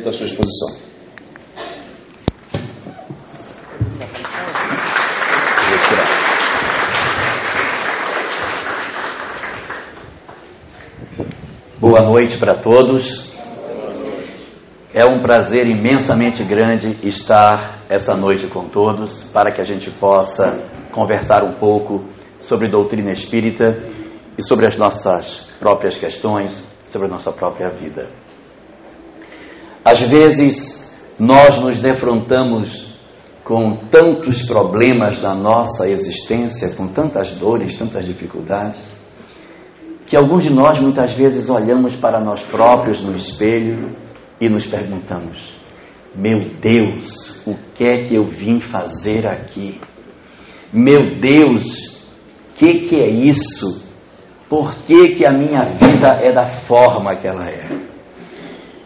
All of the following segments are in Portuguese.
da sua exposição. Boa noite para todos. É um prazer imensamente grande estar essa noite com todos para que a gente possa conversar um pouco sobre doutrina espírita e sobre as nossas próprias questões, sobre a nossa própria vida. Às vezes, nós nos defrontamos com tantos problemas da nossa existência, com tantas dores, tantas dificuldades, que alguns de nós muitas vezes olhamos para nós próprios no espelho e nos perguntamos: Meu Deus, o que é que eu vim fazer aqui? Meu Deus, o que, que é isso? Por que, que a minha vida é da forma que ela é?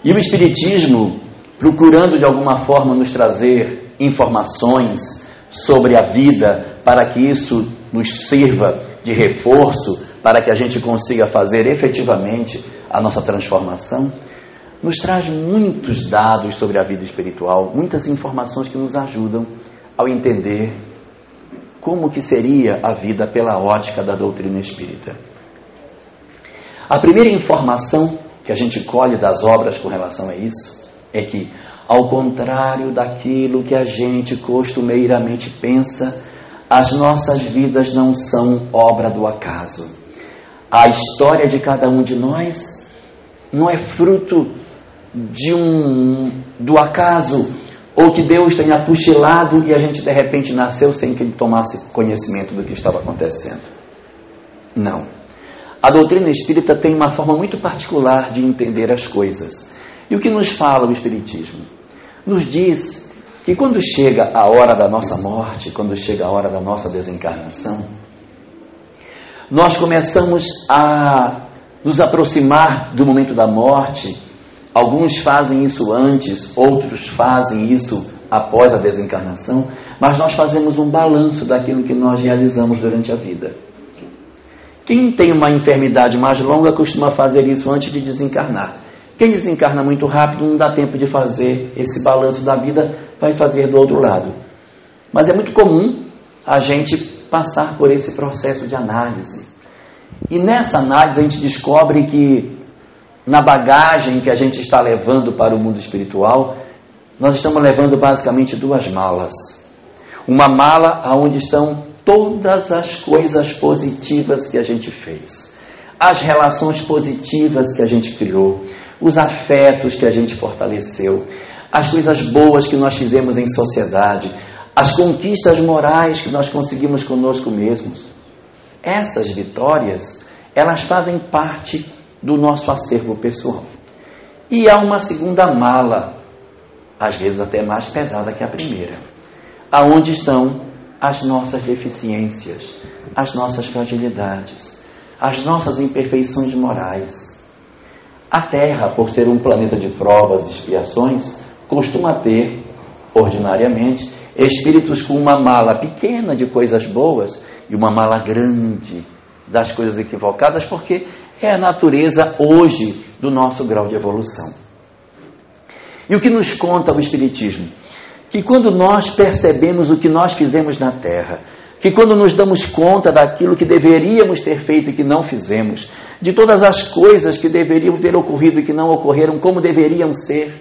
E o Espiritismo, procurando de alguma forma nos trazer informações sobre a vida, para que isso nos sirva de reforço, para que a gente consiga fazer efetivamente a nossa transformação, nos traz muitos dados sobre a vida espiritual, muitas informações que nos ajudam ao entender como que seria a vida pela ótica da doutrina espírita. A primeira informação que a gente colhe das obras com relação a isso é que, ao contrário daquilo que a gente costumeiramente pensa, as nossas vidas não são obra do acaso. A história de cada um de nós não é fruto de um do acaso ou que Deus tenha cochilado e a gente de repente nasceu sem que ele tomasse conhecimento do que estava acontecendo. Não. A doutrina espírita tem uma forma muito particular de entender as coisas. E o que nos fala o Espiritismo? Nos diz que quando chega a hora da nossa morte, quando chega a hora da nossa desencarnação, nós começamos a nos aproximar do momento da morte. Alguns fazem isso antes, outros fazem isso após a desencarnação, mas nós fazemos um balanço daquilo que nós realizamos durante a vida. Quem tem uma enfermidade mais longa costuma fazer isso antes de desencarnar. Quem desencarna muito rápido não dá tempo de fazer esse balanço da vida, vai fazer do outro lado. Mas é muito comum a gente passar por esse processo de análise. E nessa análise a gente descobre que na bagagem que a gente está levando para o mundo espiritual, nós estamos levando basicamente duas malas. Uma mala onde estão todas as coisas positivas que a gente fez, as relações positivas que a gente criou, os afetos que a gente fortaleceu, as coisas boas que nós fizemos em sociedade, as conquistas morais que nós conseguimos conosco mesmos. Essas vitórias, elas fazem parte do nosso acervo pessoal. E há uma segunda mala, às vezes até mais pesada que a primeira, aonde estão as nossas deficiências, as nossas fragilidades, as nossas imperfeições morais. A Terra, por ser um planeta de provas e expiações, costuma ter, ordinariamente, espíritos com uma mala pequena de coisas boas e uma mala grande das coisas equivocadas, porque é a natureza hoje do nosso grau de evolução. E o que nos conta o Espiritismo? Que quando nós percebemos o que nós fizemos na Terra, que quando nos damos conta daquilo que deveríamos ter feito e que não fizemos, de todas as coisas que deveriam ter ocorrido e que não ocorreram como deveriam ser,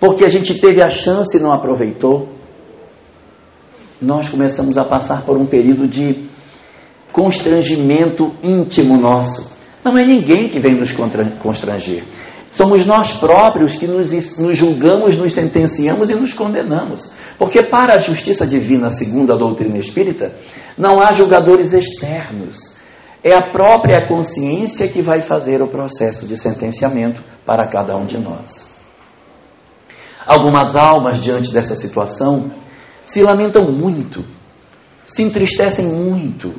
porque a gente teve a chance e não aproveitou, nós começamos a passar por um período de constrangimento íntimo nosso. Não é ninguém que vem nos constranger. Somos nós próprios que nos, nos, julgamos, nos sentenciamos e nos condenamos. Porque para a justiça divina, segundo a doutrina espírita, não há julgadores externos. É a própria consciência que vai fazer o processo de sentenciamento para cada um de nós. Algumas almas, diante dessa situação, se lamentam muito, se entristecem muito,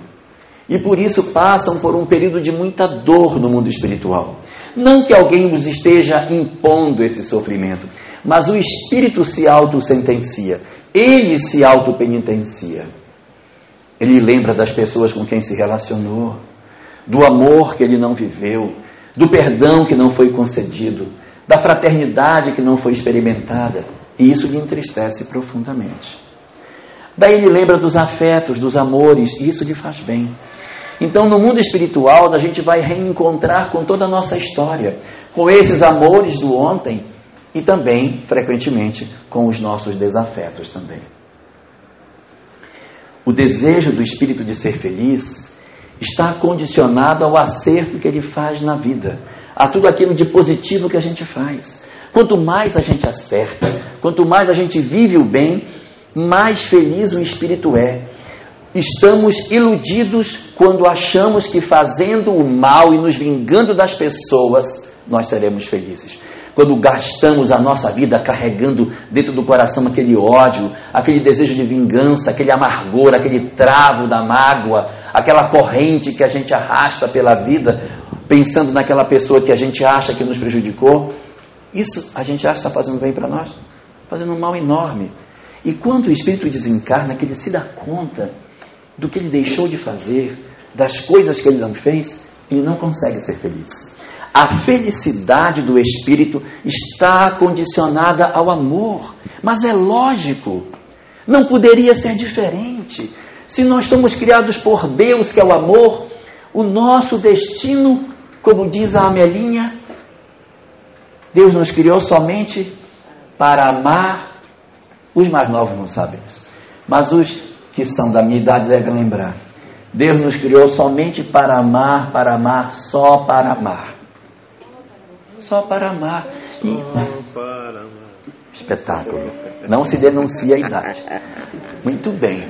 e por isso passam por um período de muita dor no mundo espiritual. Não que alguém os esteja impondo esse sofrimento, mas o espírito se auto-sentencia, ele se auto-penitencia. Ele lembra das pessoas com quem se relacionou, do amor que ele não viveu, do perdão que não foi concedido, da fraternidade que não foi experimentada, e isso lhe entristece profundamente. Daí ele lembra dos afetos, dos amores, e isso lhe faz bem. Então, no mundo espiritual, a gente vai reencontrar com toda a nossa história, com esses amores do ontem e também, frequentemente, com os nossos desafetos também. O desejo do espírito de ser feliz está condicionado ao acerto que ele faz na vida, a tudo aquilo de positivo que a gente faz. Quanto mais a gente acerta, quanto mais a gente vive o bem, mais feliz o espírito é. Estamos iludidos quando achamos que fazendo o mal e nos vingando das pessoas, nós seremos felizes. Quando gastamos a nossa vida carregando dentro do coração aquele ódio, aquele desejo de vingança, aquele amargor, aquele travo da mágoa, aquela corrente que a gente arrasta pela vida, pensando naquela pessoa que a gente acha que nos prejudicou, isso a gente acha que está fazendo bem para nós, fazendo um mal enorme. E quando o espírito desencarna, que ele se dá conta do que ele deixou de fazer, das coisas que ele não fez, ele não consegue ser feliz. A felicidade do espírito está condicionada ao amor, mas é lógico, não poderia ser diferente. Se nós somos criados por Deus, que é o amor, o nosso destino, como diz a Amelinha, Deus nos criou somente para amar. Os mais novos não sabem isso, mas os que são da minha idade devem lembrar. Deus nos criou somente para amar, para amar, só para amar só para amar. E... para amar. Espetáculo. Não se denuncia a idade. Muito bem.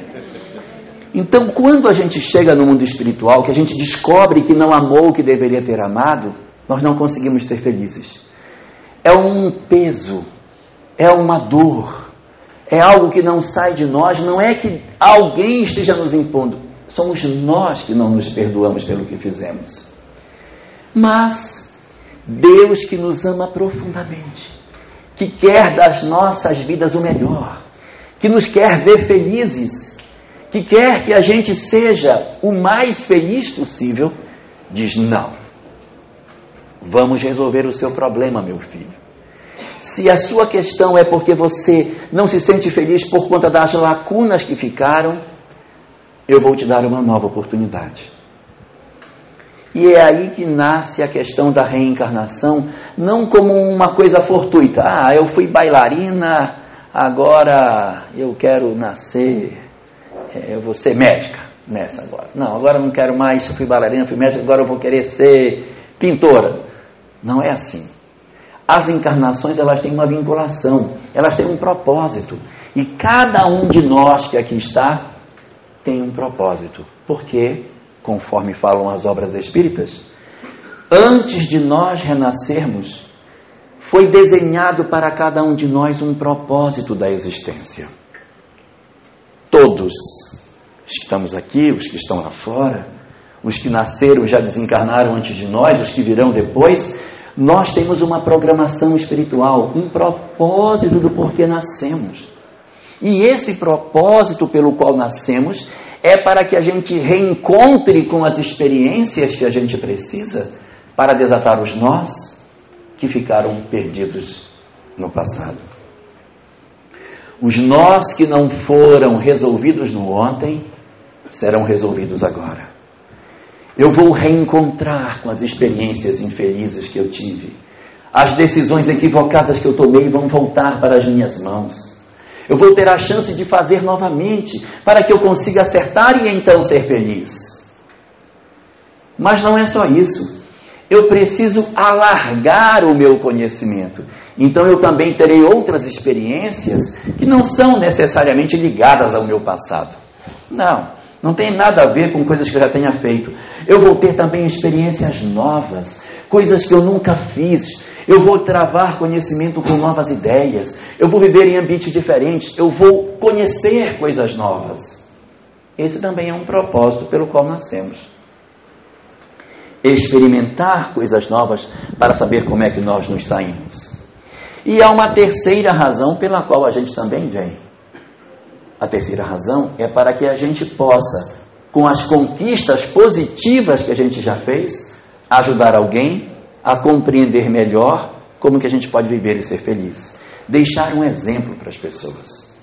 Então, quando a gente chega no mundo espiritual, que a gente descobre que não amou o que deveria ter amado, nós não conseguimos ser felizes. É um peso, é uma dor, é algo que não sai de nós, não é que alguém esteja nos impondo, somos nós que não nos perdoamos pelo que fizemos. Mas Deus que nos ama profundamente, que quer das nossas vidas o melhor, que nos quer ver felizes, que quer que a gente seja o mais feliz possível, diz: não. Vamos resolver o seu problema, meu filho. Se a sua questão é porque você não se sente feliz por conta das lacunas que ficaram, eu vou te dar uma nova oportunidade. E é aí que nasce a questão da reencarnação, não como uma coisa fortuita. Ah, eu fui bailarina, agora eu quero nascer, é, eu vou ser médica nessa agora. Não, agora eu não quero mais, eu fui bailarina, fui médica, agora eu vou querer ser pintora. Não é assim. As encarnações elas têm uma vinculação, elas têm um propósito. E cada um de nós que aqui está tem um propósito. Por quê? conforme falam as obras espíritas, antes de nós renascermos, foi desenhado para cada um de nós um propósito da existência. Todos, os que estamos aqui, os que estão lá fora, os que nasceram já desencarnaram antes de nós, os que virão depois, nós temos uma programação espiritual, um propósito do porquê nascemos. E esse propósito pelo qual nascemos é para que a gente reencontre com as experiências que a gente precisa para desatar os nós que ficaram perdidos no passado. Os nós que não foram resolvidos no ontem serão resolvidos agora. Eu vou reencontrar com as experiências infelizes que eu tive. As decisões equivocadas que eu tomei vão voltar para as minhas mãos. Eu vou ter a chance de fazer novamente para que eu consiga acertar e então ser feliz. Mas não é só isso. Eu preciso alargar o meu conhecimento. Então eu também terei outras experiências que não são necessariamente ligadas ao meu passado. Não, não tem nada a ver com coisas que eu já tenha feito. Eu vou ter também experiências novas, coisas que eu nunca fiz, eu vou travar conhecimento com novas ideias, eu vou viver em ambientes diferentes, eu vou conhecer coisas novas. Esse também é um propósito pelo qual nascemos. Experimentar coisas novas para saber como é que nós nos saímos. E há uma terceira razão pela qual a gente também vem. A terceira razão é para que a gente possa, com as conquistas positivas que a gente já fez, ajudar alguém a compreender melhor como que a gente pode viver e ser feliz. Deixar um exemplo para as pessoas.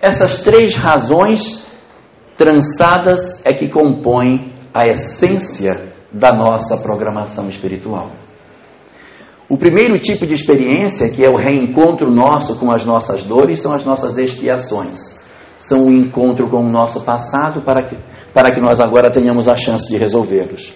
Essas três razões trançadas é que compõem a essência da nossa programação espiritual. O primeiro tipo de experiência, que é o reencontro nosso com as nossas dores, são as nossas expiações. São o encontro com o nosso passado para que, para que nós agora tenhamos a chance de resolvê-los.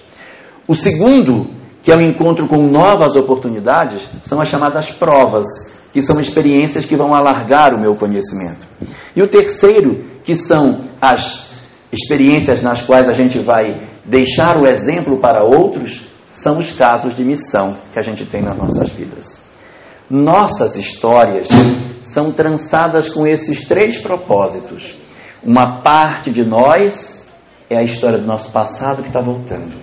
O segundo, que é o encontro com novas oportunidades, são as chamadas provas, que são experiências que vão alargar o meu conhecimento. E o terceiro, que são as experiências nas quais a gente vai deixar o exemplo para outros, são os casos de missão que a gente tem nas nossas vidas. Nossas histórias são trançadas com esses três propósitos. Uma parte de nós é a história do nosso passado que está voltando.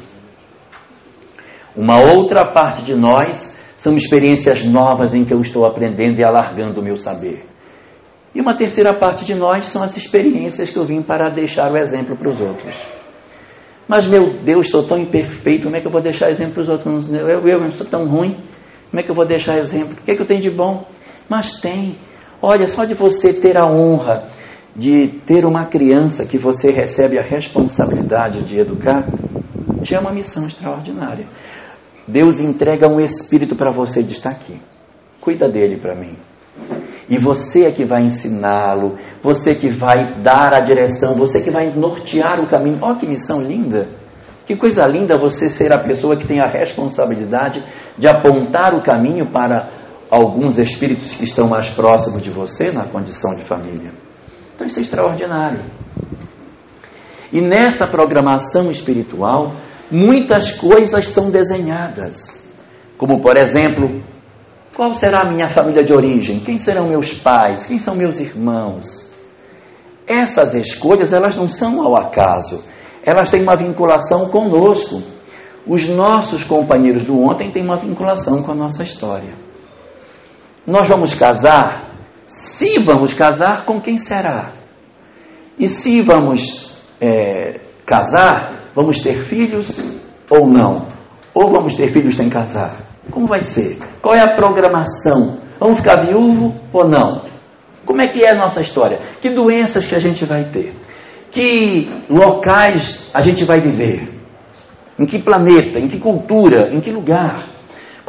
Uma outra parte de nós são experiências novas em que eu estou aprendendo e alargando o meu saber. E uma terceira parte de nós são as experiências que eu vim para deixar o exemplo para os outros. Mas, meu Deus, sou tão imperfeito, como é que eu vou deixar exemplo para os outros? Eu, eu, eu sou tão ruim, como é que eu vou deixar exemplo? O que, é que eu tenho de bom? Mas tem. Olha, só de você ter a honra de ter uma criança que você recebe a responsabilidade de educar, já é uma missão extraordinária. Deus entrega um espírito para você de estar aqui. Cuida dele para mim. E você é que vai ensiná-lo, você que vai dar a direção, você que vai nortear o caminho. Olha que missão linda! Que coisa linda você ser a pessoa que tem a responsabilidade de apontar o caminho para alguns espíritos que estão mais próximos de você na condição de família. Então isso é extraordinário. E nessa programação espiritual, muitas coisas são desenhadas. Como, por exemplo, qual será a minha família de origem? Quem serão meus pais? Quem são meus irmãos? Essas escolhas, elas não são ao acaso. Elas têm uma vinculação conosco. Os nossos companheiros do ontem têm uma vinculação com a nossa história. Nós vamos casar? Se vamos casar, com quem será? E se vamos é, casar, vamos ter filhos ou não? Ou vamos ter filhos sem casar? Como vai ser? Qual é a programação? Vamos ficar viúvo ou não? Como é que é a nossa história? Que doenças que a gente vai ter? Que locais a gente vai viver? Em que planeta? Em que cultura? Em que lugar?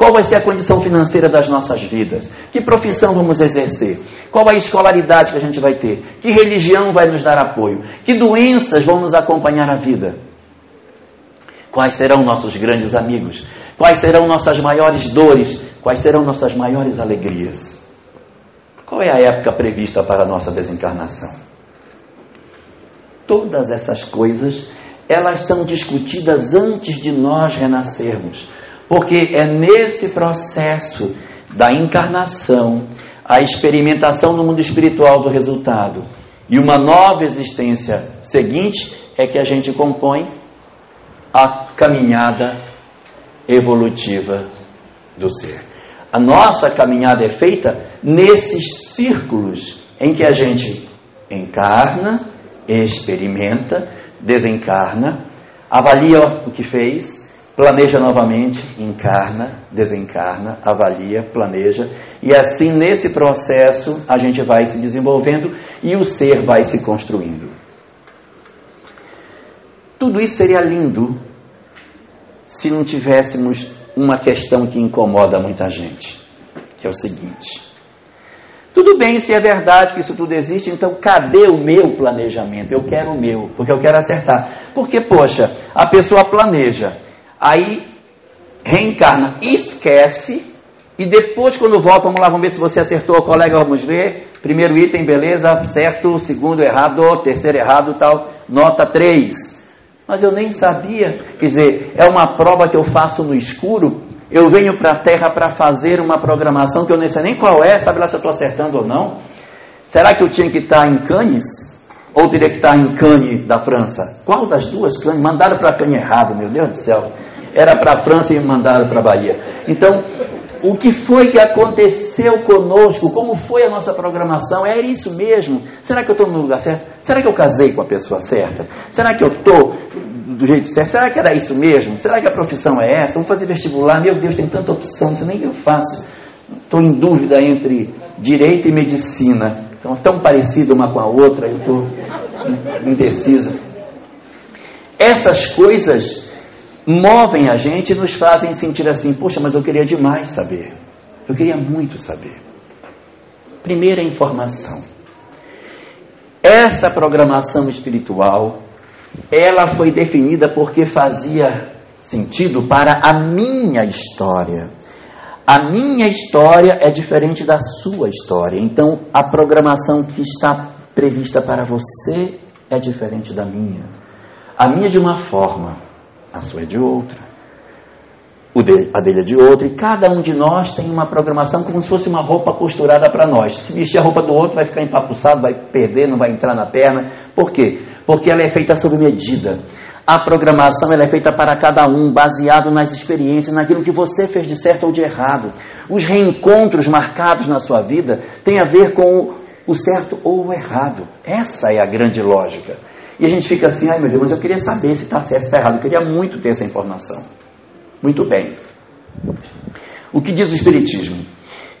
Qual vai ser a condição financeira das nossas vidas? Que profissão vamos exercer? Qual a escolaridade que a gente vai ter? Que religião vai nos dar apoio? Que doenças vão nos acompanhar a vida? Quais serão nossos grandes amigos? Quais serão nossas maiores dores? Quais serão nossas maiores alegrias? Qual é a época prevista para a nossa desencarnação? Todas essas coisas, elas são discutidas antes de nós renascermos, porque é nesse processo da encarnação, a experimentação no mundo espiritual do resultado e uma nova existência seguinte é que a gente compõe a caminhada evolutiva do ser. A nossa caminhada é feita nesses círculos em que a gente encarna, experimenta, desencarna, avalia o que fez, planeja novamente, encarna, desencarna, avalia, planeja, e assim nesse processo a gente vai se desenvolvendo e o ser vai se construindo. Tudo isso seria lindo se não tivéssemos uma questão que incomoda muita gente, que é o seguinte: tudo bem se é verdade que isso tudo existe, então cadê o meu planejamento? Eu quero o meu, porque eu quero acertar. Porque, poxa, a pessoa planeja, aí reencarna, esquece, e depois, quando volta, vamos lá, vamos ver se você acertou, colega, vamos ver. Primeiro item, beleza, certo. Segundo, errado. Terceiro, errado, tal. Nota 3 mas eu nem sabia. Quer dizer, é uma prova que eu faço no escuro. Eu venho para a Terra para fazer uma programação que eu nem sei nem qual é, sabe lá se eu estou acertando ou não. Será que eu tinha que estar em Cannes? Ou teria que estar em Cannes da França? Qual das duas Cannes? Mandaram para Cannes errado, meu Deus do céu. Era para a França e me mandaram para a Bahia. Então, o que foi que aconteceu conosco? Como foi a nossa programação? É isso mesmo? Será que eu estou no lugar certo? Será que eu casei com a pessoa certa? Será que eu estou do jeito certo? Será que era isso mesmo? Será que a profissão é essa? Vou fazer vestibular? Meu Deus, tem tanta opção, não sei nem o que eu faço. estou em dúvida entre direito e medicina. Então, tão parecida uma com a outra, eu estou indeciso. Essas coisas movem a gente e nos fazem sentir assim: poxa, mas eu queria demais saber. Eu queria muito saber. Primeira informação. Essa programação espiritual, ela foi definida porque fazia sentido para a minha história. A minha história é diferente da sua história. Então, a programação que está prevista para você é diferente da minha. A minha de uma forma, a sua é de outra. A dele é de outra. E cada um de nós tem uma programação como se fosse uma roupa costurada para nós. Se vestir a roupa do outro, vai ficar empapuçado, vai perder, não vai entrar na perna. Por quê? Porque ela é feita sob medida. A programação ela é feita para cada um, baseado nas experiências, naquilo que você fez de certo ou de errado. Os reencontros marcados na sua vida têm a ver com o certo ou o errado. Essa é a grande lógica. E a gente fica assim, ai meu Deus, mas eu queria saber se está certo ou está errado. Eu queria muito ter essa informação. Muito bem. O que diz o Espiritismo?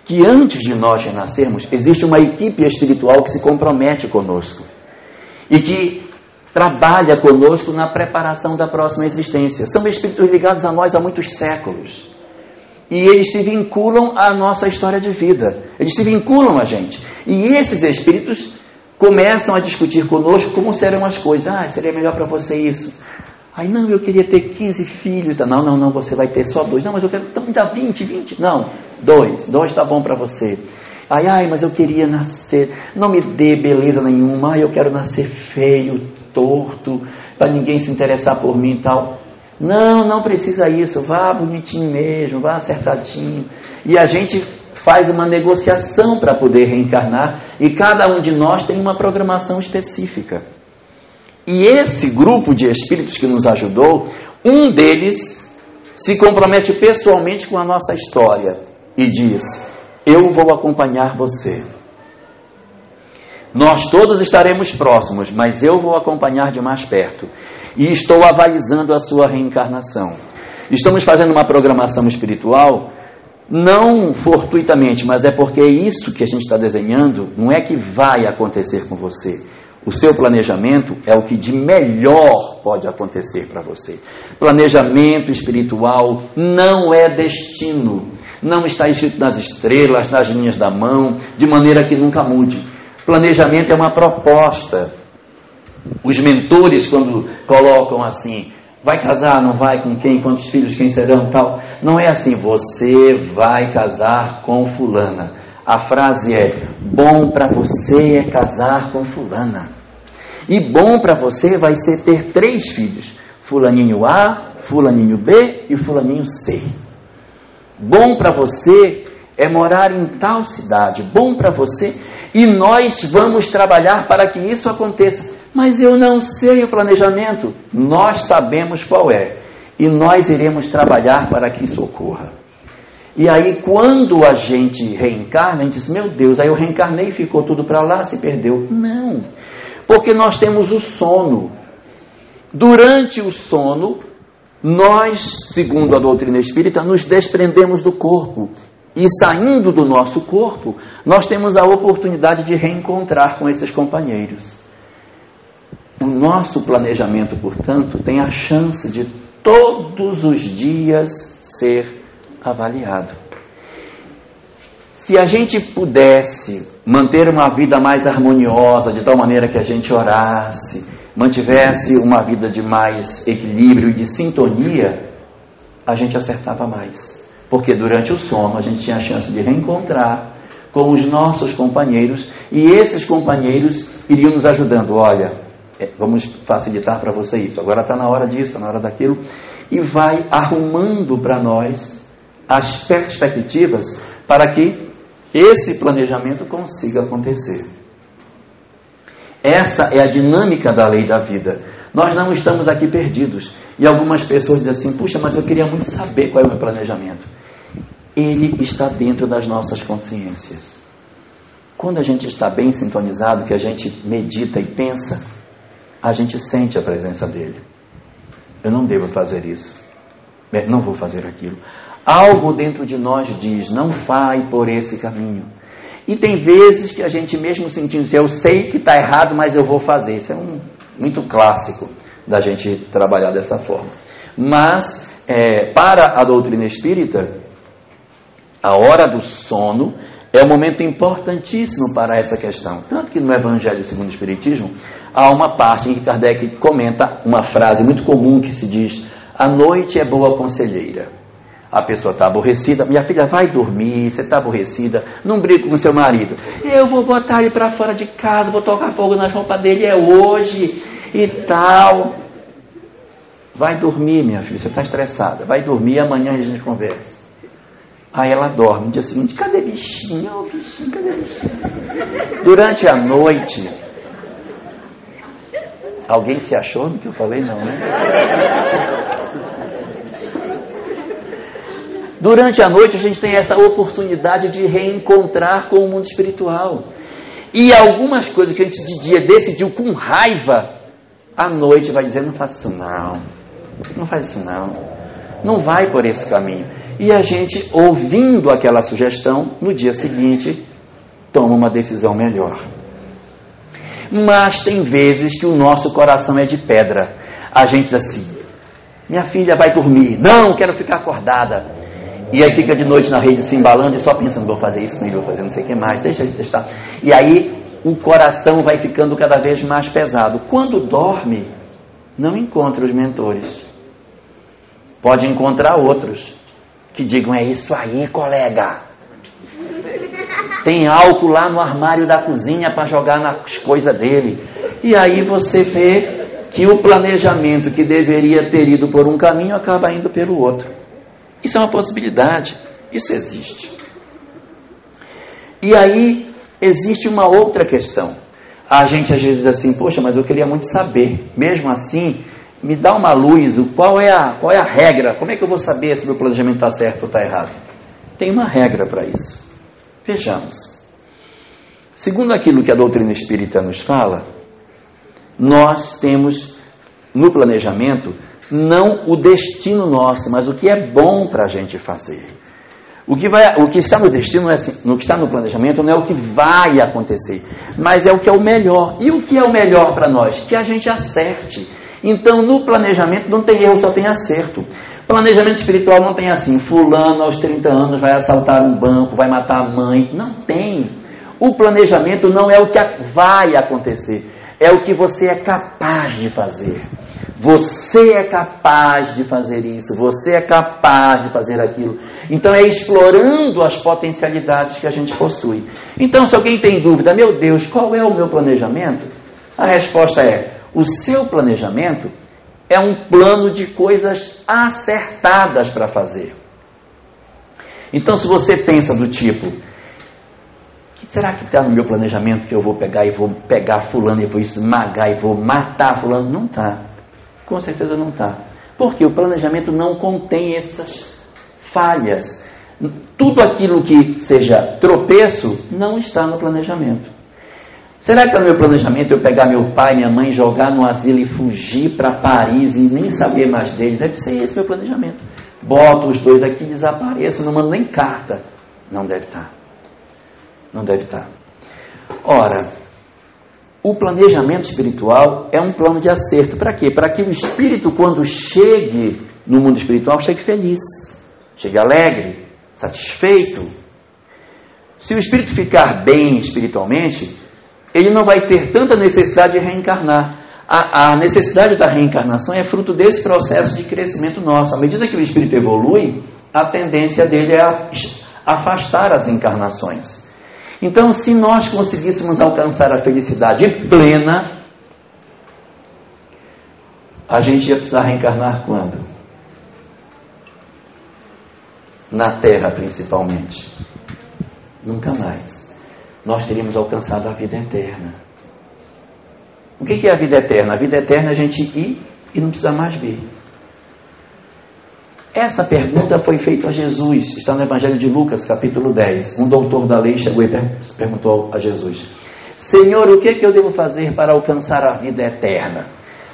Que antes de nós renascermos, existe uma equipe espiritual que se compromete conosco. E que trabalha conosco na preparação da próxima existência. São espíritos ligados a nós há muitos séculos. E eles se vinculam à nossa história de vida. Eles se vinculam a gente. E esses espíritos começam a discutir conosco como serão as coisas. Ah, seria melhor para você isso. Ai, não, eu queria ter 15 filhos. Não, não, não, você vai ter só dois. Não, mas eu quero. Então dá 20, 20. Não, dois. Dois está bom para você. Ai, ai, mas eu queria nascer. Não me dê beleza nenhuma. Ai, eu quero nascer feio, torto, para ninguém se interessar por mim e tal. Não, não precisa isso, vá bonitinho mesmo, vá acertadinho. E a gente faz uma negociação para poder reencarnar e cada um de nós tem uma programação específica. E esse grupo de espíritos que nos ajudou, um deles se compromete pessoalmente com a nossa história e diz: Eu vou acompanhar você. Nós todos estaremos próximos, mas eu vou acompanhar de mais perto. E estou avalizando a sua reencarnação. Estamos fazendo uma programação espiritual, não fortuitamente, mas é porque é isso que a gente está desenhando, não é que vai acontecer com você. O seu planejamento é o que de melhor pode acontecer para você. Planejamento espiritual não é destino. Não está escrito nas estrelas, nas linhas da mão, de maneira que nunca mude. Planejamento é uma proposta. Os mentores, quando colocam assim, vai casar, não vai, com quem, quantos filhos, quem serão, tal, não é assim, você vai casar com fulana. A frase é: bom para você é casar com fulana. E bom para você vai ser ter três filhos: fulaninho A, fulaninho B e fulaninho C. Bom para você é morar em tal cidade. Bom para você e nós vamos trabalhar para que isso aconteça. Mas eu não sei o planejamento. Nós sabemos qual é. E nós iremos trabalhar para que isso ocorra. E aí, quando a gente reencarna, a gente diz: Meu Deus, aí eu reencarnei e ficou tudo para lá, se perdeu. Não. Porque nós temos o sono. Durante o sono, nós, segundo a doutrina espírita, nos desprendemos do corpo e saindo do nosso corpo, nós temos a oportunidade de reencontrar com esses companheiros. O nosso planejamento, portanto, tem a chance de todos os dias ser avaliado. Se a gente pudesse manter uma vida mais harmoniosa, de tal maneira que a gente orasse, mantivesse uma vida de mais equilíbrio e de sintonia, a gente acertava mais. Porque durante o sono a gente tinha a chance de reencontrar com os nossos companheiros e esses companheiros iriam nos ajudando. Olha, vamos facilitar para você isso. Agora está na hora disso, está na hora daquilo. E vai arrumando para nós as perspectivas para que esse planejamento consiga acontecer. Essa é a dinâmica da lei da vida. Nós não estamos aqui perdidos. E algumas pessoas dizem assim: puxa, mas eu queria muito saber qual é o meu planejamento ele está dentro das nossas consciências. Quando a gente está bem sintonizado, que a gente medita e pensa, a gente sente a presença dele. Eu não devo fazer isso. Não vou fazer aquilo. Algo dentro de nós diz: não vai por esse caminho. E tem vezes que a gente mesmo sentindo, eu sei que está errado, mas eu vou fazer. Isso é um muito clássico da gente trabalhar dessa forma. Mas, é, para a doutrina espírita, a hora do sono é um momento importantíssimo para essa questão. Tanto que no Evangelho segundo o Espiritismo, há uma parte em que Kardec comenta uma frase muito comum que se diz: A noite é boa conselheira. A pessoa está aborrecida, minha filha vai dormir, você está aborrecida, não brigue com seu marido. Eu vou botar ele para fora de casa, vou tocar fogo nas roupas dele, é hoje e tal. Vai dormir, minha filha, você está estressada. Vai dormir, amanhã a gente conversa. Aí ela dorme. No dia seguinte, cadê bichinho? Oh, bichinho, cadê bichinho? Durante a noite, alguém se achou no que eu falei? Não, né? Durante a noite a gente tem essa oportunidade de reencontrar com o mundo espiritual. E algumas coisas que a gente de dia decidiu com raiva, à noite vai dizer: não faça isso não, não faz isso não, não vai por esse caminho. E a gente, ouvindo aquela sugestão, no dia seguinte, toma uma decisão melhor. Mas tem vezes que o nosso coração é de pedra. A gente diz assim: minha filha vai dormir, não, quero ficar acordada. E aí fica de noite na rede se embalando e só pensando, vou fazer isso, vou fazer não sei o que mais, deixa de testar. E aí o coração vai ficando cada vez mais pesado. Quando dorme, não encontra os mentores. Pode encontrar outros que digam, é isso aí, colega. Tem álcool lá no armário da cozinha para jogar nas coisas dele. E aí você vê que o planejamento que deveria ter ido por um caminho acaba indo pelo outro. Isso é uma possibilidade, isso existe. E aí existe uma outra questão. A gente às vezes diz assim, poxa, mas eu queria muito saber. Mesmo assim, me dá uma luz, qual é a, qual é a regra? Como é que eu vou saber se o meu planejamento está certo ou está errado? Tem uma regra para isso. Vejamos. Segundo aquilo que a doutrina espírita nos fala, nós temos no planejamento não o destino nosso, mas o que é bom para a gente fazer. O que, vai, o que está no destino, é assim, no que está no planejamento, não é o que vai acontecer, mas é o que é o melhor. E o que é o melhor para nós? Que a gente acerte. Então, no planejamento não tem erro, só tem acerto. Planejamento espiritual não tem assim, fulano aos 30 anos vai assaltar um banco, vai matar a mãe. Não tem. O planejamento não é o que vai acontecer, é o que você é capaz de fazer. Você é capaz de fazer isso, você é capaz de fazer aquilo. Então é explorando as potencialidades que a gente possui. Então, se alguém tem dúvida, meu Deus, qual é o meu planejamento? A resposta é: o seu planejamento é um plano de coisas acertadas para fazer. Então, se você pensa do tipo, que será que está no meu planejamento que eu vou pegar e vou pegar fulano e vou esmagar e vou matar fulano? Não está. Com certeza não está. Porque o planejamento não contém essas falhas. Tudo aquilo que seja tropeço não está no planejamento. Será que no meu planejamento eu pegar meu pai, minha mãe, jogar no asilo e fugir para Paris e nem saber mais deles? Deve ser esse meu planejamento. Boto os dois aqui e desapareço, não mando nem carta. Não deve estar. Tá. Não deve estar. Tá. Ora, o planejamento espiritual é um plano de acerto. Para quê? Para que o espírito, quando chegue no mundo espiritual, chegue feliz, chegue alegre, satisfeito. Se o espírito ficar bem espiritualmente, ele não vai ter tanta necessidade de reencarnar. A, a, necessidade da reencarnação é fruto desse processo de crescimento nosso. À medida que o espírito evolui, a tendência dele é afastar as encarnações. Então, se nós conseguíssemos alcançar a felicidade plena, a gente ia precisar reencarnar quando? Na Terra, principalmente. Nunca mais. Nós teríamos alcançado a vida eterna. O que é a vida eterna? A vida eterna é a gente ir e não precisar mais vir. Essa pergunta foi feita a Jesus, está no Evangelho de Lucas, capítulo 10. Um doutor da lei chegou e perguntou a Jesus: Senhor, o que, é que eu devo fazer para alcançar a vida eterna?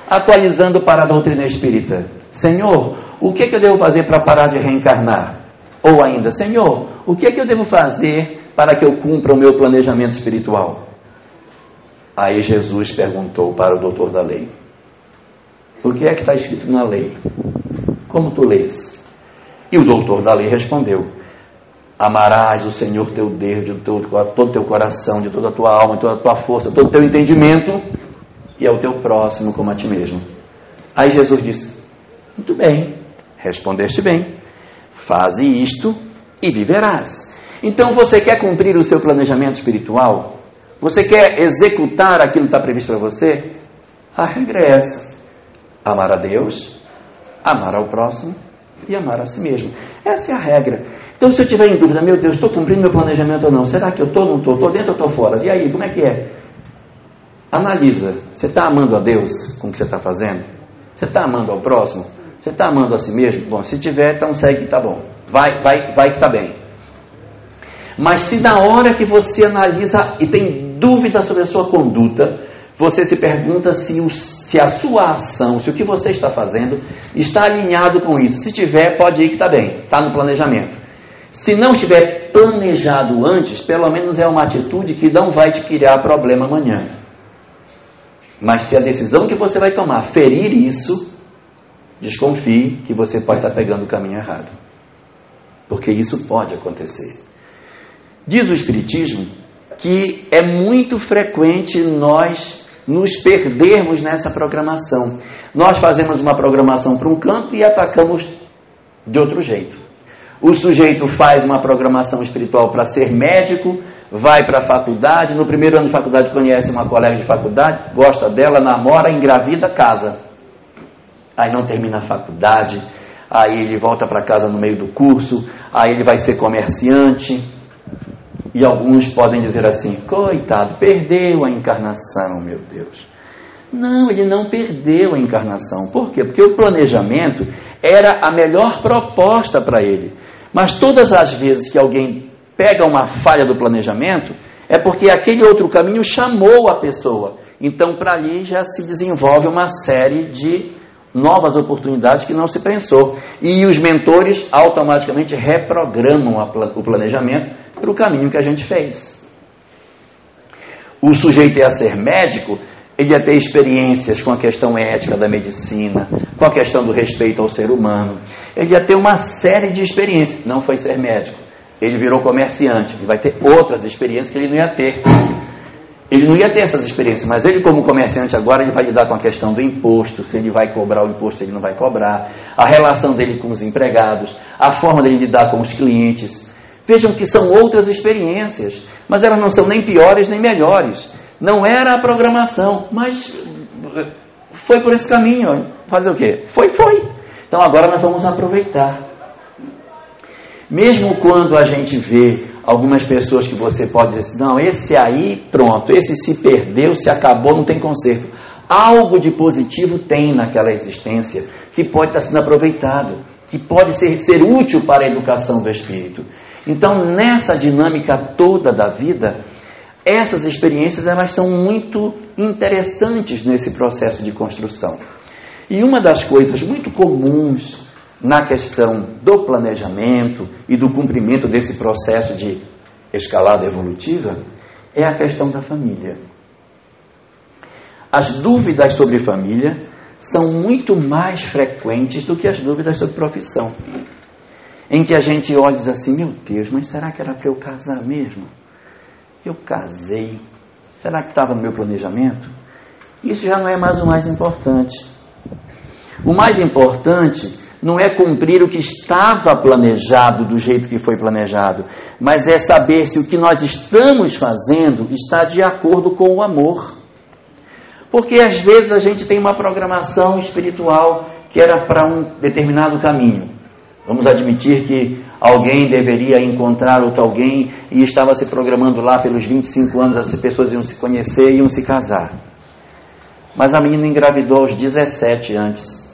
Atualizando para a doutrina espírita: Senhor, o que, é que eu devo fazer para parar de reencarnar? Ou ainda, Senhor, o que é que eu devo fazer para que eu cumpra o meu planejamento espiritual? Aí Jesus perguntou para o doutor da lei: O que é que está escrito na lei? Como tu lês? E o doutor da lei respondeu: Amarás o Senhor teu Deus de todo o teu coração, de toda a tua alma, de toda a tua força, todo o teu entendimento, e ao teu próximo como a ti mesmo. Aí Jesus disse: Muito bem, respondeste bem, faze isto e viverás. Então você quer cumprir o seu planejamento espiritual? Você quer executar aquilo que está previsto para você? A regra é essa: amar a Deus, amar ao próximo e amar a si mesmo. Essa é a regra. Então, se eu tiver em dúvida, meu Deus, estou cumprindo meu planejamento ou não? Será que eu estou ou não estou? Estou dentro ou estou fora? E aí, como é que é? Analisa. Você está amando a Deus com o que você está fazendo? Você está amando ao próximo? Você está amando a si mesmo? Bom, se tiver, então segue que está bom. Vai, vai, vai que está bem. Mas se na hora que você analisa e tem dúvida sobre a sua conduta, você se pergunta se, o, se a sua ação, se o que você está fazendo está alinhado com isso. Se tiver, pode ir que está bem, está no planejamento. Se não estiver planejado antes, pelo menos é uma atitude que não vai te criar problema amanhã. Mas se a decisão que você vai tomar ferir isso, desconfie que você pode estar pegando o caminho errado. Porque isso pode acontecer. Diz o Espiritismo que é muito frequente nós nos perdermos nessa programação. Nós fazemos uma programação para um canto e atacamos de outro jeito. O sujeito faz uma programação espiritual para ser médico, vai para a faculdade, no primeiro ano de faculdade conhece uma colega de faculdade, gosta dela, namora, engravida, casa. Aí não termina a faculdade, aí ele volta para casa no meio do curso, aí ele vai ser comerciante. E alguns podem dizer assim: coitado, perdeu a encarnação, meu Deus. Não, ele não perdeu a encarnação. Por quê? Porque o planejamento era a melhor proposta para ele. Mas todas as vezes que alguém pega uma falha do planejamento, é porque aquele outro caminho chamou a pessoa. Então, para ali já se desenvolve uma série de novas oportunidades que não se pensou. E os mentores automaticamente reprogramam o planejamento para o caminho que a gente fez. O sujeito ia ser médico, ele ia ter experiências com a questão ética da medicina, com a questão do respeito ao ser humano. Ele ia ter uma série de experiências. Não foi ser médico. Ele virou comerciante. Ele vai ter outras experiências que ele não ia ter. Ele não ia ter essas experiências, mas ele, como comerciante, agora ele vai lidar com a questão do imposto, se ele vai cobrar o imposto, se ele não vai cobrar, a relação dele com os empregados, a forma dele lidar com os clientes. Vejam que são outras experiências, mas elas não são nem piores nem melhores. Não era a programação, mas foi por esse caminho. Fazer o quê? Foi, foi. Então agora nós vamos aproveitar. Mesmo quando a gente vê algumas pessoas que você pode dizer assim, não, esse aí, pronto, esse se perdeu, se acabou, não tem conserto. Algo de positivo tem naquela existência que pode estar sendo aproveitado, que pode ser, ser útil para a educação do espírito. Então, nessa dinâmica toda da vida, essas experiências elas são muito interessantes nesse processo de construção. E uma das coisas muito comuns na questão do planejamento e do cumprimento desse processo de escalada evolutiva é a questão da família. As dúvidas sobre família são muito mais frequentes do que as dúvidas sobre profissão. Em que a gente olha e diz assim: meu Deus, mas será que era para eu casar mesmo? Eu casei. Será que estava no meu planejamento? Isso já não é mais o mais importante. O mais importante não é cumprir o que estava planejado do jeito que foi planejado, mas é saber se o que nós estamos fazendo está de acordo com o amor. Porque às vezes a gente tem uma programação espiritual que era para um determinado caminho. Vamos admitir que alguém deveria encontrar outro alguém e estava se programando lá pelos 25 anos, as pessoas iam se conhecer e iam se casar. Mas a menina engravidou aos 17 antes.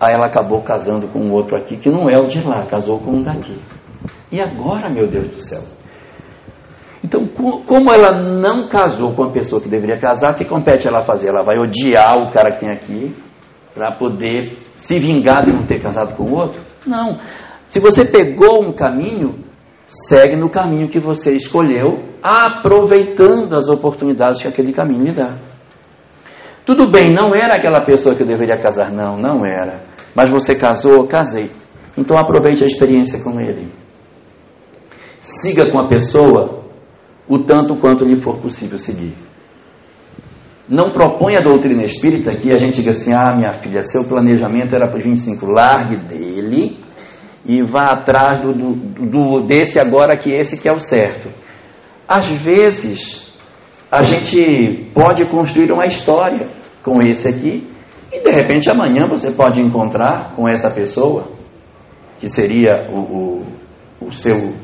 Aí ela acabou casando com um outro aqui, que não é o de lá, casou com um daqui. E agora, meu Deus do céu? Então, como ela não casou com a pessoa que deveria casar, o que compete ela fazer? Ela vai odiar o cara que tem aqui para poder se vingar de não ter casado com o outro? Não. Se você pegou um caminho, segue no caminho que você escolheu, aproveitando as oportunidades que aquele caminho lhe dá. Tudo bem, não era aquela pessoa que eu deveria casar, não, não era. Mas você casou, casei. Então aproveite a experiência com ele. Siga com a pessoa o tanto quanto lhe for possível seguir. Não propõe a doutrina espírita que a gente diga assim: ah, minha filha, seu planejamento era para os 25, largue dele e vá atrás do, do, do, desse agora que esse que é o certo. Às vezes, a gente pode construir uma história com esse aqui e de repente amanhã você pode encontrar com essa pessoa que seria o, o, o seu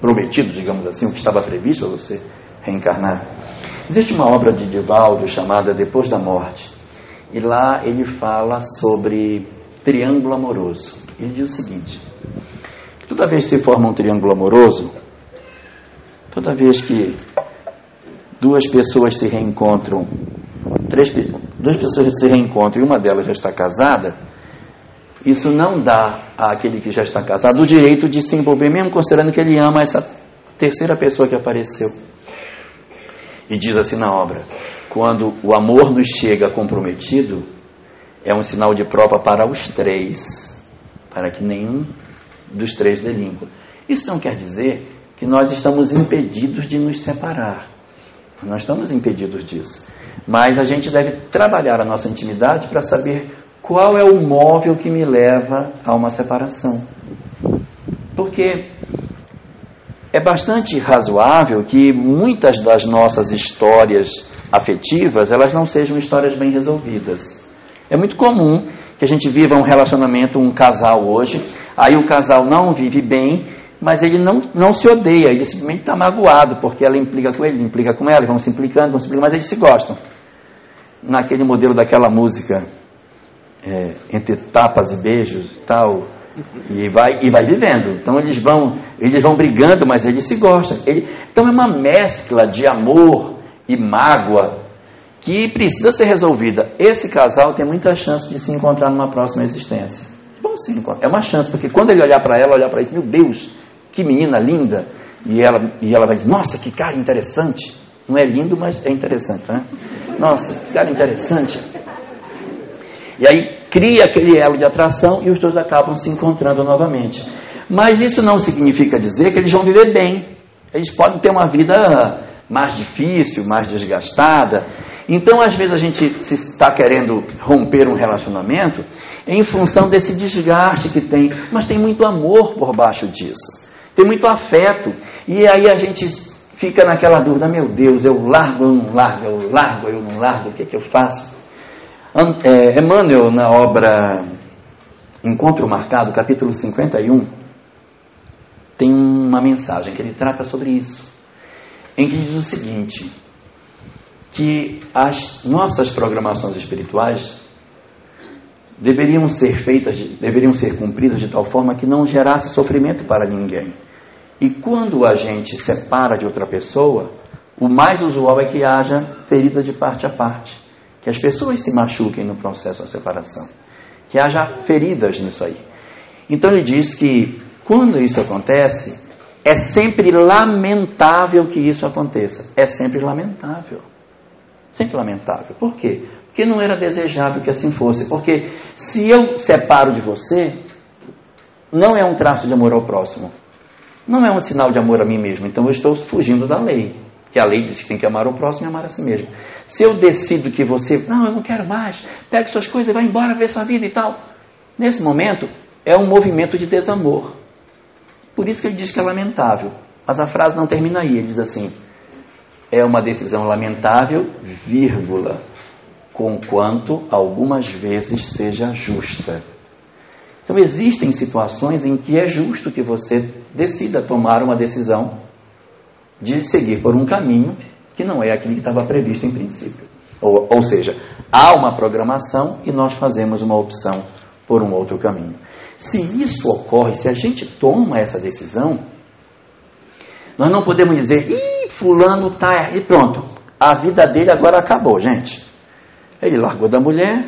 prometido, digamos assim, o que estava previsto para você reencarnar. Existe uma obra de Divaldo chamada Depois da Morte e lá ele fala sobre triângulo amoroso. Ele diz o seguinte: toda vez que se forma um triângulo amoroso, toda vez que duas pessoas se reencontram, três, duas pessoas se reencontram e uma delas já está casada, isso não dá àquele que já está casado o direito de se envolver, mesmo considerando que ele ama essa terceira pessoa que apareceu. E diz assim na obra: quando o amor nos chega comprometido, é um sinal de prova para os três para que nenhum dos três delinqua. Isso não quer dizer que nós estamos impedidos de nos separar. Nós estamos impedidos disso. Mas a gente deve trabalhar a nossa intimidade para saber qual é o móvel que me leva a uma separação. Porque é bastante razoável que muitas das nossas histórias afetivas, elas não sejam histórias bem resolvidas. É muito comum que a gente viva um relacionamento, um casal hoje, aí o casal não vive bem, mas ele não, não se odeia, ele simplesmente está magoado, porque ela implica com ele, implica com ela, vão se implicando, vão se implicando, mas eles se gostam. Naquele modelo daquela música, é, entre tapas e beijos e tal, e vai, e vai vivendo. Então eles vão, eles vão brigando, mas eles se gostam. Ele, então é uma mescla de amor e mágoa que precisa ser resolvida. Esse casal tem muita chance de se encontrar numa próxima existência. Bom, sim, é uma chance, porque quando ele olhar para ela, olhar para isso, meu Deus, que menina linda, e ela, e ela vai dizer, nossa, que cara interessante. Não é lindo, mas é interessante, né? Nossa, que cara interessante. E aí cria aquele elo de atração e os dois acabam se encontrando novamente. Mas isso não significa dizer que eles vão viver bem. Eles podem ter uma vida mais difícil, mais desgastada, então, às vezes, a gente se está querendo romper um relacionamento em função desse desgaste que tem, mas tem muito amor por baixo disso, tem muito afeto, e aí a gente fica naquela dúvida: meu Deus, eu largo ou não largo, eu largo, eu não largo, o que, é que eu faço? É, Emmanuel, na obra Encontro Marcado, capítulo 51, tem uma mensagem que ele trata sobre isso, em que diz o seguinte que as nossas programações espirituais deveriam ser feitas, deveriam ser cumpridas de tal forma que não gerasse sofrimento para ninguém. E quando a gente separa de outra pessoa, o mais usual é que haja ferida de parte a parte, que as pessoas se machuquem no processo da separação, que haja feridas nisso aí. Então ele diz que quando isso acontece, é sempre lamentável que isso aconteça. É sempre lamentável. Sempre lamentável. Por quê? Porque não era desejável que assim fosse. Porque se eu separo de você, não é um traço de amor ao próximo. Não é um sinal de amor a mim mesmo. Então eu estou fugindo da lei. Que a lei diz que tem que amar o próximo e amar a si mesmo. Se eu decido que você, não, eu não quero mais, pegue suas coisas e vai embora ver sua vida e tal. Nesse momento, é um movimento de desamor. Por isso que ele diz que é lamentável. Mas a frase não termina aí. Ele diz assim: é uma decisão lamentável, vírgula, conquanto algumas vezes seja justa. Então existem situações em que é justo que você decida tomar uma decisão de seguir por um caminho que não é aquele que estava previsto em princípio. Ou, ou seja, há uma programação e nós fazemos uma opção por um outro caminho. Se isso ocorre, se a gente toma essa decisão, nós não podemos dizer, ih, fulano tá e pronto. A vida dele agora acabou, gente. Ele largou da mulher,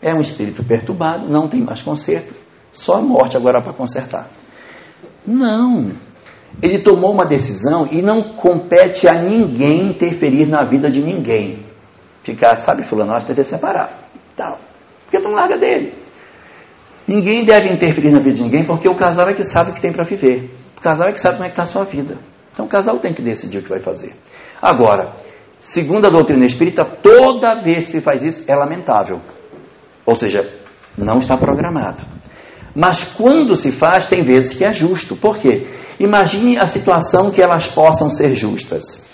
é um espírito perturbado, não tem mais conserto, só a morte agora para consertar. Não. Ele tomou uma decisão e não compete a ninguém interferir na vida de ninguém. Ficar, sabe, fulano, nós devemos separar. Tal. Porque não larga dele. Ninguém deve interferir na vida de ninguém, porque o casal é que sabe o que tem para viver. O casal é que sabe como é que está a sua vida. Então o casal tem que decidir o que vai fazer. Agora, segundo a doutrina espírita, toda vez que se faz isso é lamentável. Ou seja, não está programado. Mas quando se faz, tem vezes que é justo. Por quê? Imagine a situação que elas possam ser justas.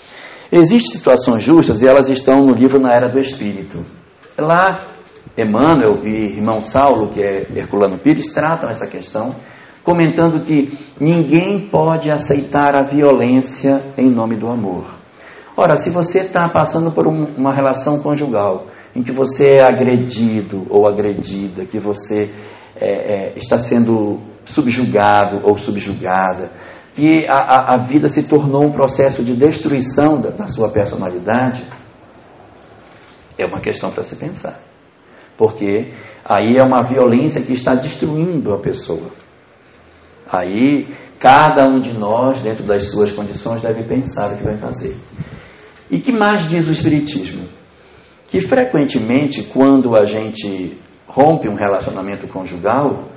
Existem situações justas e elas estão no livro Na Era do Espírito. Lá, Emmanuel e irmão Saulo, que é Herculano Pires, tratam essa questão, comentando que ninguém pode aceitar a violência em nome do amor. Ora, se você está passando por um, uma relação conjugal em que você é agredido ou agredida, que você é, é, está sendo subjugado ou subjugada, que a, a, a, vida se tornou um processo de destruição da, da sua personalidade, é uma questão para se pensar. Porque aí é uma violência que está destruindo a pessoa. Aí cada um de nós, dentro das suas condições, deve pensar o que vai fazer. E que mais diz o Espiritismo? Que frequentemente, quando a gente rompe um relacionamento conjugal,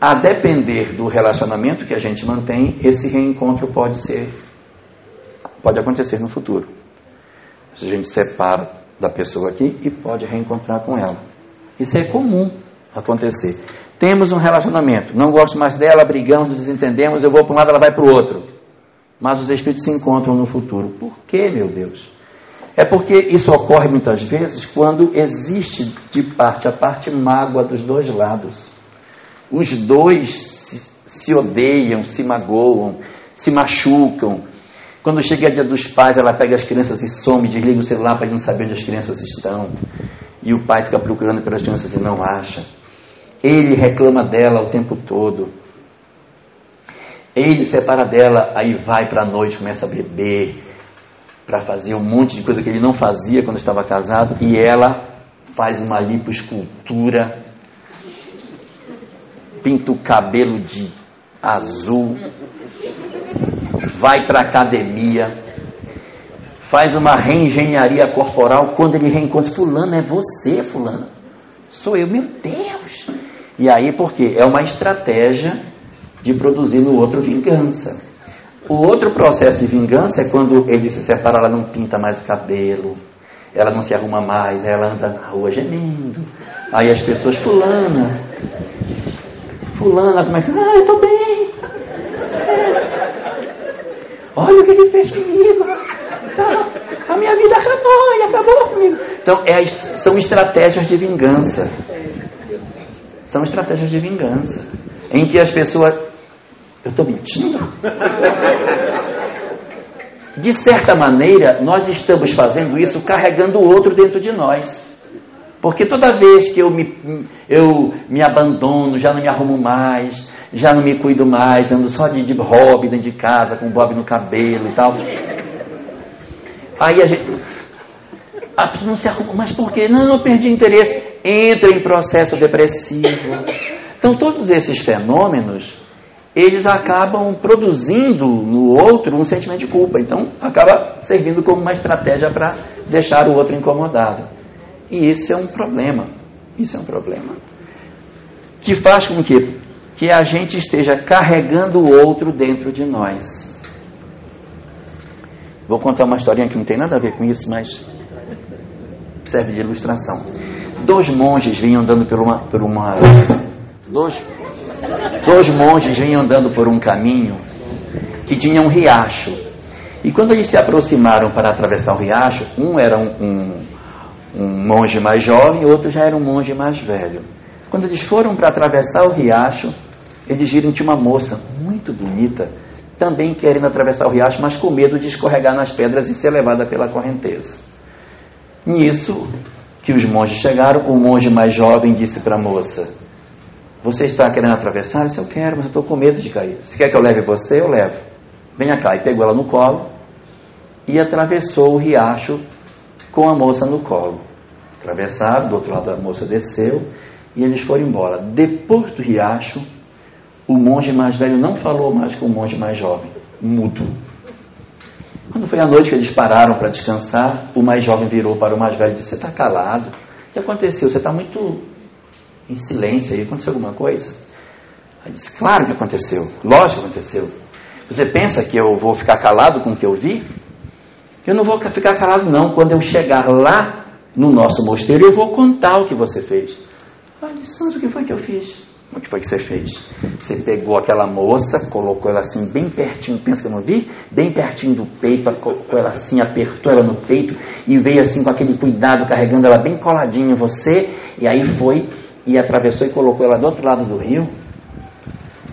a depender do relacionamento que a gente mantém, esse reencontro pode ser pode acontecer no futuro. A gente separa da pessoa aqui e pode reencontrar com ela. Isso é comum acontecer. Temos um relacionamento, não gosto mais dela, brigamos, desentendemos, eu vou para um lado, ela vai para o outro. Mas os espíritos se encontram no futuro. Por que, meu Deus? É porque isso ocorre muitas vezes quando existe de parte a parte mágoa dos dois lados. Os dois se, odeiam, se magoam, se machucam. Quando chega o dia dos pais, ela pega as crianças e some, desliga o celular para não saber onde as crianças estão. E o pai fica procurando pelas crianças e não acha. Ele reclama dela o tempo todo. Ele separa dela, aí vai para a noite, começa a beber, para fazer um monte de coisa que ele não fazia quando estava casado, e ela faz uma lipoescultura, pinta o cabelo de azul, vai para a academia, faz uma reengenharia corporal quando ele reencontra fulano, é você, fulano. Sou eu, meu Deus. E aí por quê? É uma estratégia de produzir no outro vingança. O outro processo de vingança é quando ele se separa, ela não pinta mais o cabelo, ela não se arruma mais, ela anda na rua gemendo. Aí as pessoas, fulana, fulana começa, ah, eu tô bem. Olha o que ele fez comigo. Tá, a minha vida acabou, ele acabou comigo. Então, é, são estratégias de vingança. São estratégias de vingança. Em que as pessoas eu estou mentindo? De certa maneira, nós estamos fazendo isso carregando o outro dentro de nós. Porque toda vez que eu me, eu me abandono, já não me arrumo mais, já não me cuido mais, ando só de, de hobby dentro de casa, com bob no cabelo e tal. Aí a gente. A pessoa não se arruma, mas por quê? Não, eu perdi interesse. Entra em processo depressivo. Então, todos esses fenômenos eles acabam produzindo no outro um sentimento de culpa. Então, acaba servindo como uma estratégia para deixar o outro incomodado. E isso é um problema. Isso é um problema. Que faz com que, que a gente esteja carregando o outro dentro de nós. Vou contar uma historinha que não tem nada a ver com isso, mas serve de ilustração. Dois monges vinham andando por uma. Por uma dois Dois monges vinham andando por um caminho que tinha um riacho. E quando eles se aproximaram para atravessar o riacho, um era um, um, um monge mais jovem e outro já era um monge mais velho. Quando eles foram para atravessar o riacho, eles viram que uma moça muito bonita, também querendo atravessar o riacho, mas com medo de escorregar nas pedras e ser levada pela correnteza. Nisso que os monges chegaram, o monge mais jovem disse para a moça: você está querendo atravessar? Eu disse, eu quero, mas eu estou com medo de cair. Se quer que eu leve você, eu levo. Venha cá. E pegou ela no colo e atravessou o riacho com a moça no colo. Atravessaram, do outro lado a moça desceu e eles foram embora. Depois do riacho, o monge mais velho não falou mais com o monge mais jovem, mudo. Quando foi a noite que eles pararam para descansar, o mais jovem virou para o mais velho e disse: Você está calado? O que aconteceu? Você está muito em silêncio aí. Aconteceu alguma coisa? Ele disse: Claro que aconteceu. Lógico que aconteceu. Você pensa que eu vou ficar calado com o que eu vi? Eu não vou ficar calado, não. Quando eu chegar lá no nosso mosteiro, eu vou contar o que você fez. Ah, Santos, o que foi que eu fiz? O que foi que você fez? Você pegou aquela moça, colocou ela assim bem pertinho, pensa que eu não vi? Bem pertinho do peito, colocou ela assim, apertou ela no peito e veio assim com aquele cuidado, carregando ela bem coladinha em você, e aí foi e atravessou e colocou ela do outro lado do rio.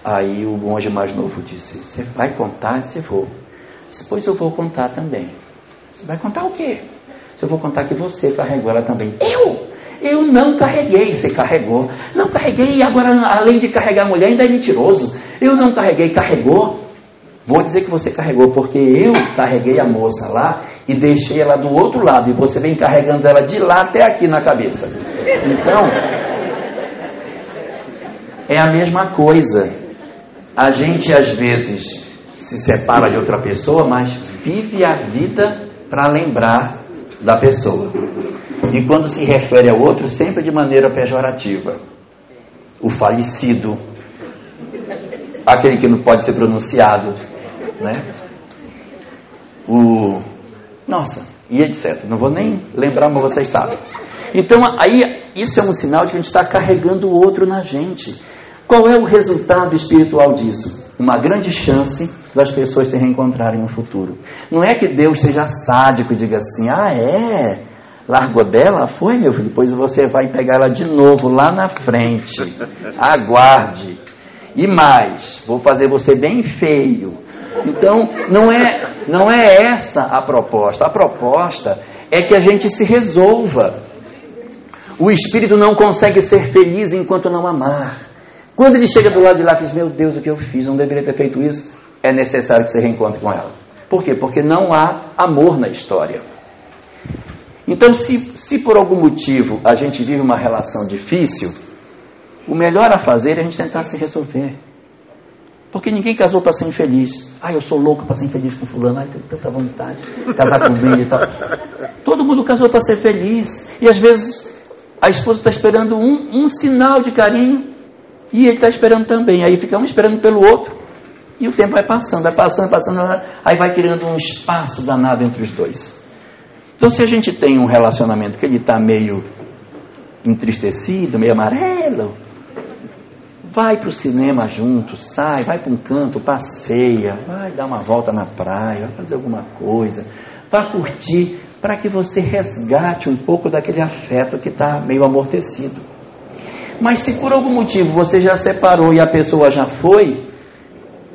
Aí o monge mais novo disse: Você vai contar? Disse: Vou. Disse: Pois eu vou contar também. Você vai contar o quê? Eu vou contar que você carregou ela também. Eu? Eu não carreguei. Você carregou. Não carreguei. E agora, além de carregar a mulher, ainda é mentiroso. Eu não carreguei. Carregou? Vou dizer que você carregou, porque eu carreguei a moça lá e deixei ela do outro lado. E você vem carregando ela de lá até aqui na cabeça. Então, é a mesma coisa. A gente às vezes se separa de outra pessoa, mas vive a vida para lembrar da pessoa. E quando se refere ao outro, sempre de maneira pejorativa. O falecido, aquele que não pode ser pronunciado, né? O nossa, e etc. Não vou nem lembrar, mas vocês sabem. Então, aí, isso é um sinal de que a gente está carregando o outro na gente. Qual é o resultado espiritual disso? Uma grande chance das pessoas se reencontrarem no futuro. Não é que Deus seja sádico e diga assim: ah, é? Largou dela? Foi, meu filho? Depois você vai pegar ela de novo lá na frente. Aguarde. E mais, vou fazer você bem feio. Então, não é, não é essa a proposta. A proposta é que a gente se resolva. O espírito não consegue ser feliz enquanto não amar. Quando ele chega do lado de lá e diz: Meu Deus, o que eu fiz? Não deveria ter feito isso é necessário que você reencontre com ela. Por quê? Porque não há amor na história. Então, se, se por algum motivo a gente vive uma relação difícil, o melhor a fazer é a gente tentar se resolver. Porque ninguém casou para ser infeliz. Ah, eu sou louco para ser infeliz com fulano. Ai, tenho tanta vontade de casar com ele e tal. Todo mundo casou para ser feliz. E às vezes a esposa está esperando um, um sinal de carinho e ele está esperando também. Aí fica um esperando pelo outro. E o tempo vai passando, vai passando, passando, aí vai criando um espaço danado entre os dois. Então, se a gente tem um relacionamento que ele está meio entristecido, meio amarelo, vai para o cinema junto, sai, vai para um canto, passeia, vai dar uma volta na praia, vai fazer alguma coisa, vai curtir, para que você resgate um pouco daquele afeto que está meio amortecido. Mas se por algum motivo você já separou e a pessoa já foi,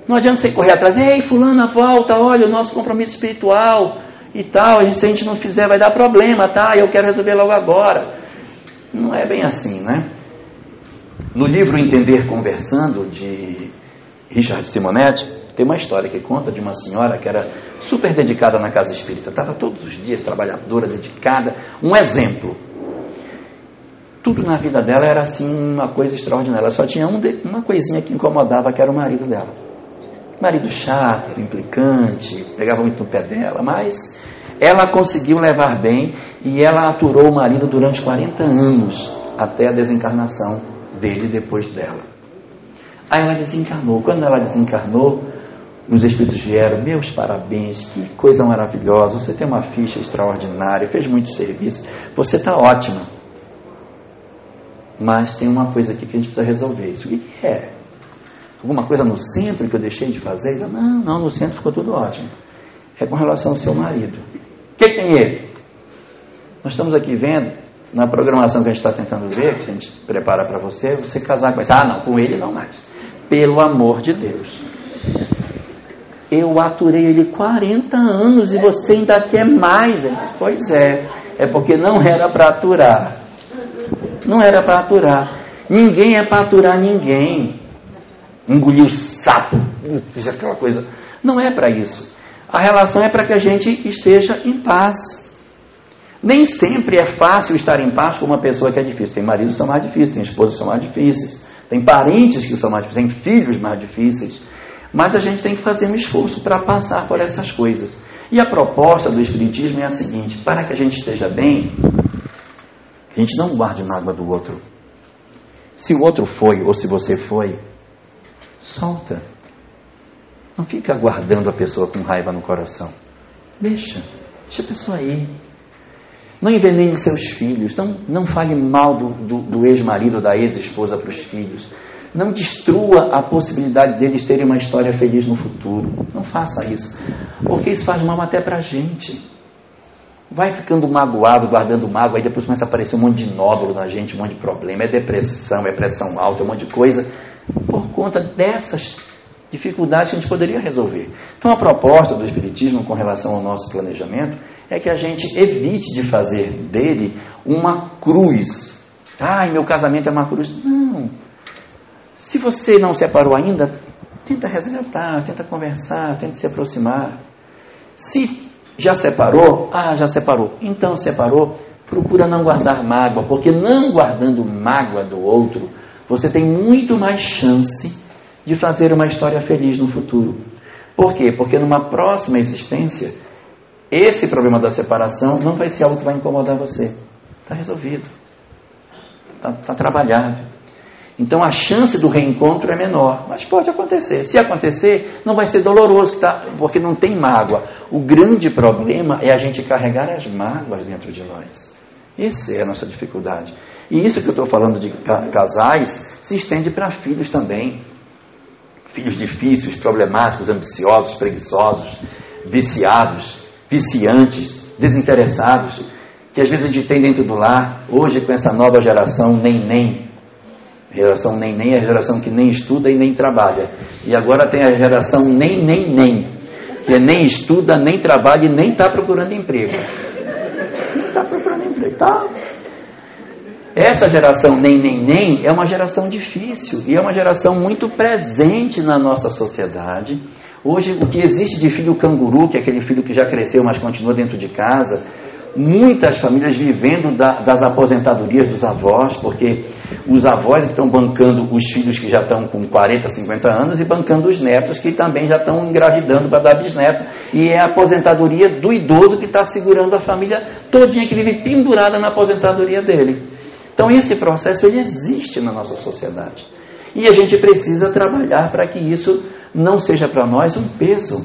não adianta você correr atrás, ei, fulana, volta, olha, o nosso compromisso espiritual e tal, se a gente não fizer vai dar problema, tá? Eu quero resolver logo agora. Não é bem assim, né? No livro Entender Conversando, de Richard Simonetti, tem uma história que conta de uma senhora que era super dedicada na casa espírita, estava todos os dias trabalhadora, dedicada, um exemplo. Tudo na vida dela era assim uma coisa extraordinária. Ela só tinha um de, uma coisinha que incomodava, que era o marido dela. Marido chato, implicante, pegava muito no pé dela, mas ela conseguiu levar bem e ela aturou o marido durante 40 anos, até a desencarnação dele depois dela. Aí ela desencarnou. Quando ela desencarnou, os espíritos vieram, meus parabéns, que coisa maravilhosa, você tem uma ficha extraordinária, fez muito serviço, você está ótima. Mas tem uma coisa aqui que a gente precisa resolver. Isso o que é? alguma coisa no centro que eu deixei de fazer? não, não, no centro ficou tudo ótimo. É com relação ao seu marido. O que tem ele? Nós estamos aqui vendo, na programação que a gente está tentando ver, que a gente prepara para você, você casar com ele. Ah, não, com ele não mais. Pelo amor de Deus. Eu aturei ele 40 anos e você ainda quer mais. Disse, pois é, é porque não era para aturar. Não era para aturar. Ninguém é para aturar ninguém engolir sapo, fiz aquela coisa. Não é para isso. A relação é para que a gente esteja em paz. Nem sempre é fácil estar em paz com uma pessoa que é difícil. Tem maridos que são mais difíceis, tem esposas que são mais difíceis. tem parentes que são mais difíceis, tem filhos mais difíceis, mas a gente tem que fazer um esforço para passar por essas coisas. E a proposta do Espiritismo é a seguinte: para que a gente esteja bem, a gente não guarde mágoa do outro. Se o outro foi ou se você foi, solta. Não fica guardando a pessoa com raiva no coração. Deixa, deixa a pessoa ir. Não envenene seus filhos. Não, não fale mal do, do, do ex-marido, da ex-esposa para os filhos. Não destrua a possibilidade deles terem uma história feliz no futuro. Não faça isso. Porque isso faz mal até para a gente. Vai ficando magoado, guardando mágoa, aí depois começa a aparecer um monte de nódulo na gente, um monte de problema. É depressão, é pressão alta, é um monte de coisa. Por conta dessas dificuldades que a gente poderia resolver. Então, a proposta do Espiritismo com relação ao nosso planejamento é que a gente evite de fazer dele uma cruz. Ai, meu casamento é uma cruz. Não. Se você não separou ainda, tenta resgatar, tenta conversar, tenta se aproximar. Se já separou, ah, já separou. Então separou, procura não guardar mágoa, porque não guardando mágoa do outro, você tem muito mais chance de fazer uma história feliz no futuro. Por quê? Porque numa próxima existência, esse problema da separação não vai ser algo que vai incomodar você. Está resolvido. Está tá trabalhado. Então a chance do reencontro é menor, mas pode acontecer. Se acontecer, não vai ser doloroso, tá? porque não tem mágoa. O grande problema é a gente carregar as mágoas dentro de nós. Essa é a nossa dificuldade. E isso que eu estou falando de casais se estende para filhos também. Filhos difíceis, problemáticos, ambiciosos, preguiçosos, viciados, viciantes, desinteressados, que às vezes a gente tem dentro do lar, hoje com essa nova geração nem nem. Geração nem nem é a geração que nem estuda e nem trabalha. E agora tem a geração nem nem nem, que é nem estuda, nem trabalha e nem está procurando emprego. Nem está procurando emprego, tá? Essa geração nem nem nem é uma geração difícil e é uma geração muito presente na nossa sociedade Hoje, o que existe de filho canguru, que é aquele filho que já cresceu, mas continua dentro de casa, muitas famílias vivendo da, das aposentadorias dos avós, porque os avós estão bancando os filhos que já estão com 40, 50 anos e bancando os netos que também já estão engravidando para dar bisneto. E é a aposentadoria do idoso que está segurando a família todinha que vive pendurada na aposentadoria dele. Então esse processo ele existe na nossa sociedade. E a gente precisa trabalhar para que isso não seja para nós um peso.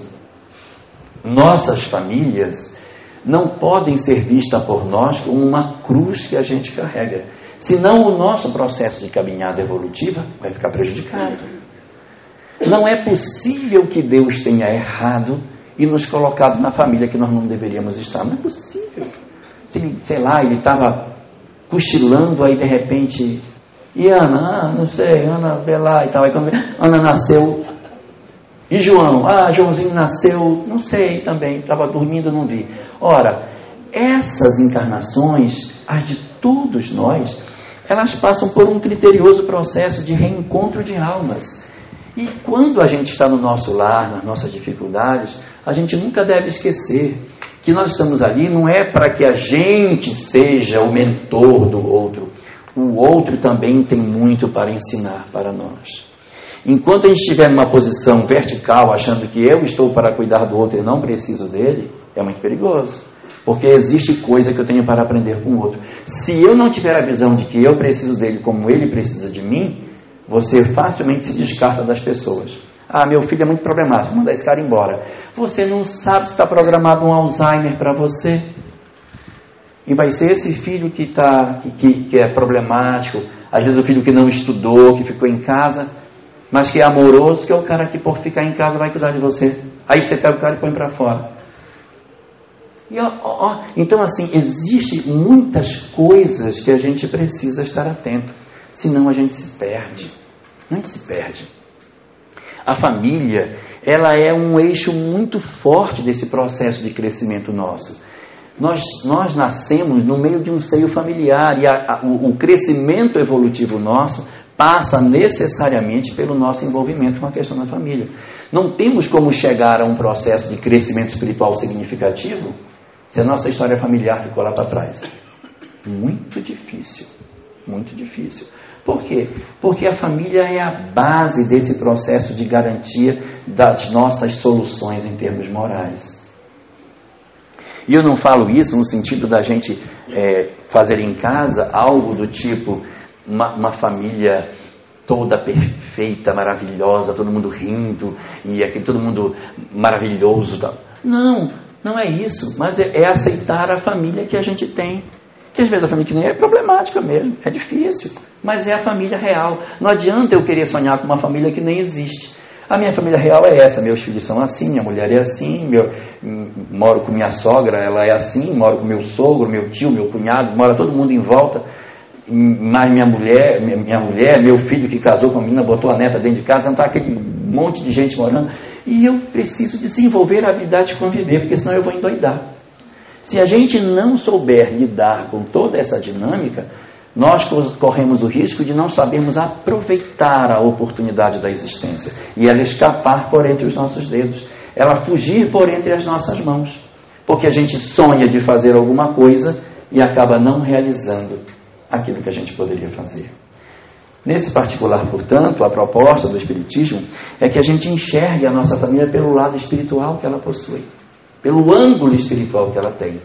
Nossas famílias não podem ser vistas por nós como uma cruz que a gente carrega. Senão o nosso processo de caminhada evolutiva vai ficar prejudicado. Não é possível que Deus tenha errado e nos colocado na família que nós não deveríamos estar. Não é possível. Sei lá, ele estava cochilando aí de repente. E Ana, ah, não sei, Ana vê lá e tal. Aí quando Ana nasceu, e João? Ah, Joãozinho nasceu, não sei também, estava dormindo, não vi. Ora, essas encarnações, as de todos nós, elas passam por um criterioso processo de reencontro de almas. E quando a gente está no nosso lar, nas nossas dificuldades, a gente nunca deve esquecer que nós estamos ali não é para que a gente seja o mentor do outro. O outro também tem muito para ensinar para nós. Enquanto a gente estiver numa posição vertical, achando que eu estou para cuidar do outro e não preciso dele, é muito perigoso. Porque existe coisa que eu tenho para aprender com o outro. Se eu não tiver a visão de que eu preciso dele como ele precisa de mim, você facilmente se descarta das pessoas. Ah, meu filho é muito problemático, manda esse cara embora. Você não sabe se está programado um Alzheimer para você. E vai ser esse filho que, tá, que, que é problemático, às vezes o filho que não estudou, que ficou em casa mas que é amoroso, que é o cara que por ficar em casa vai cuidar de você. Aí você pega o cara e põe para fora. E, ó, ó, então, assim, existe muitas coisas que a gente precisa estar atento, senão a gente se perde. A gente se perde. A família, ela é um eixo muito forte desse processo de crescimento nosso. Nós, nós nascemos no meio de um seio familiar e a, a, o, o crescimento evolutivo nosso passa necessariamente pelo nosso envolvimento com a questão da família. Não temos como chegar a um processo de crescimento espiritual significativo se a nossa história familiar ficou lá para trás. Muito difícil, muito difícil. Por quê? Porque a família é a base desse processo de garantia das nossas soluções em termos morais. E eu não falo isso no sentido da gente é, fazer em casa algo do tipo uma, uma família toda perfeita, maravilhosa, todo mundo rindo e aqui todo mundo maravilhoso. Não, não é isso, mas é, é, aceitar a família que a gente tem. Que às vezes a família que nem é problemática mesmo, é difícil, mas é a família real. Não adianta eu querer sonhar com uma família que nem existe. A minha família real é essa, meus filhos são assim, minha mulher é assim, meu, moro com minha sogra, ela é assim, moro com meu sogro, meu tio, meu cunhado, mora todo mundo em volta mais minha mulher, minha mulher, meu filho que casou com a menina, botou a neta dentro de casa, não está aquele monte de gente morando. E eu preciso desenvolver a habilidade de conviver, porque senão eu vou endoidar. Se a gente não souber lidar com toda essa dinâmica, nós corremos o risco de não sabermos aproveitar a oportunidade da existência e ela escapar por entre os nossos dedos, ela fugir por entre as nossas mãos, porque a gente sonha de fazer alguma coisa e acaba não realizando aquilo que a gente poderia fazer. Nesse particular, portanto, a proposta do Espiritismo é que a gente enxergue a nossa família pelo lado espiritual que ela possui, pelo ângulo espiritual que ela tem.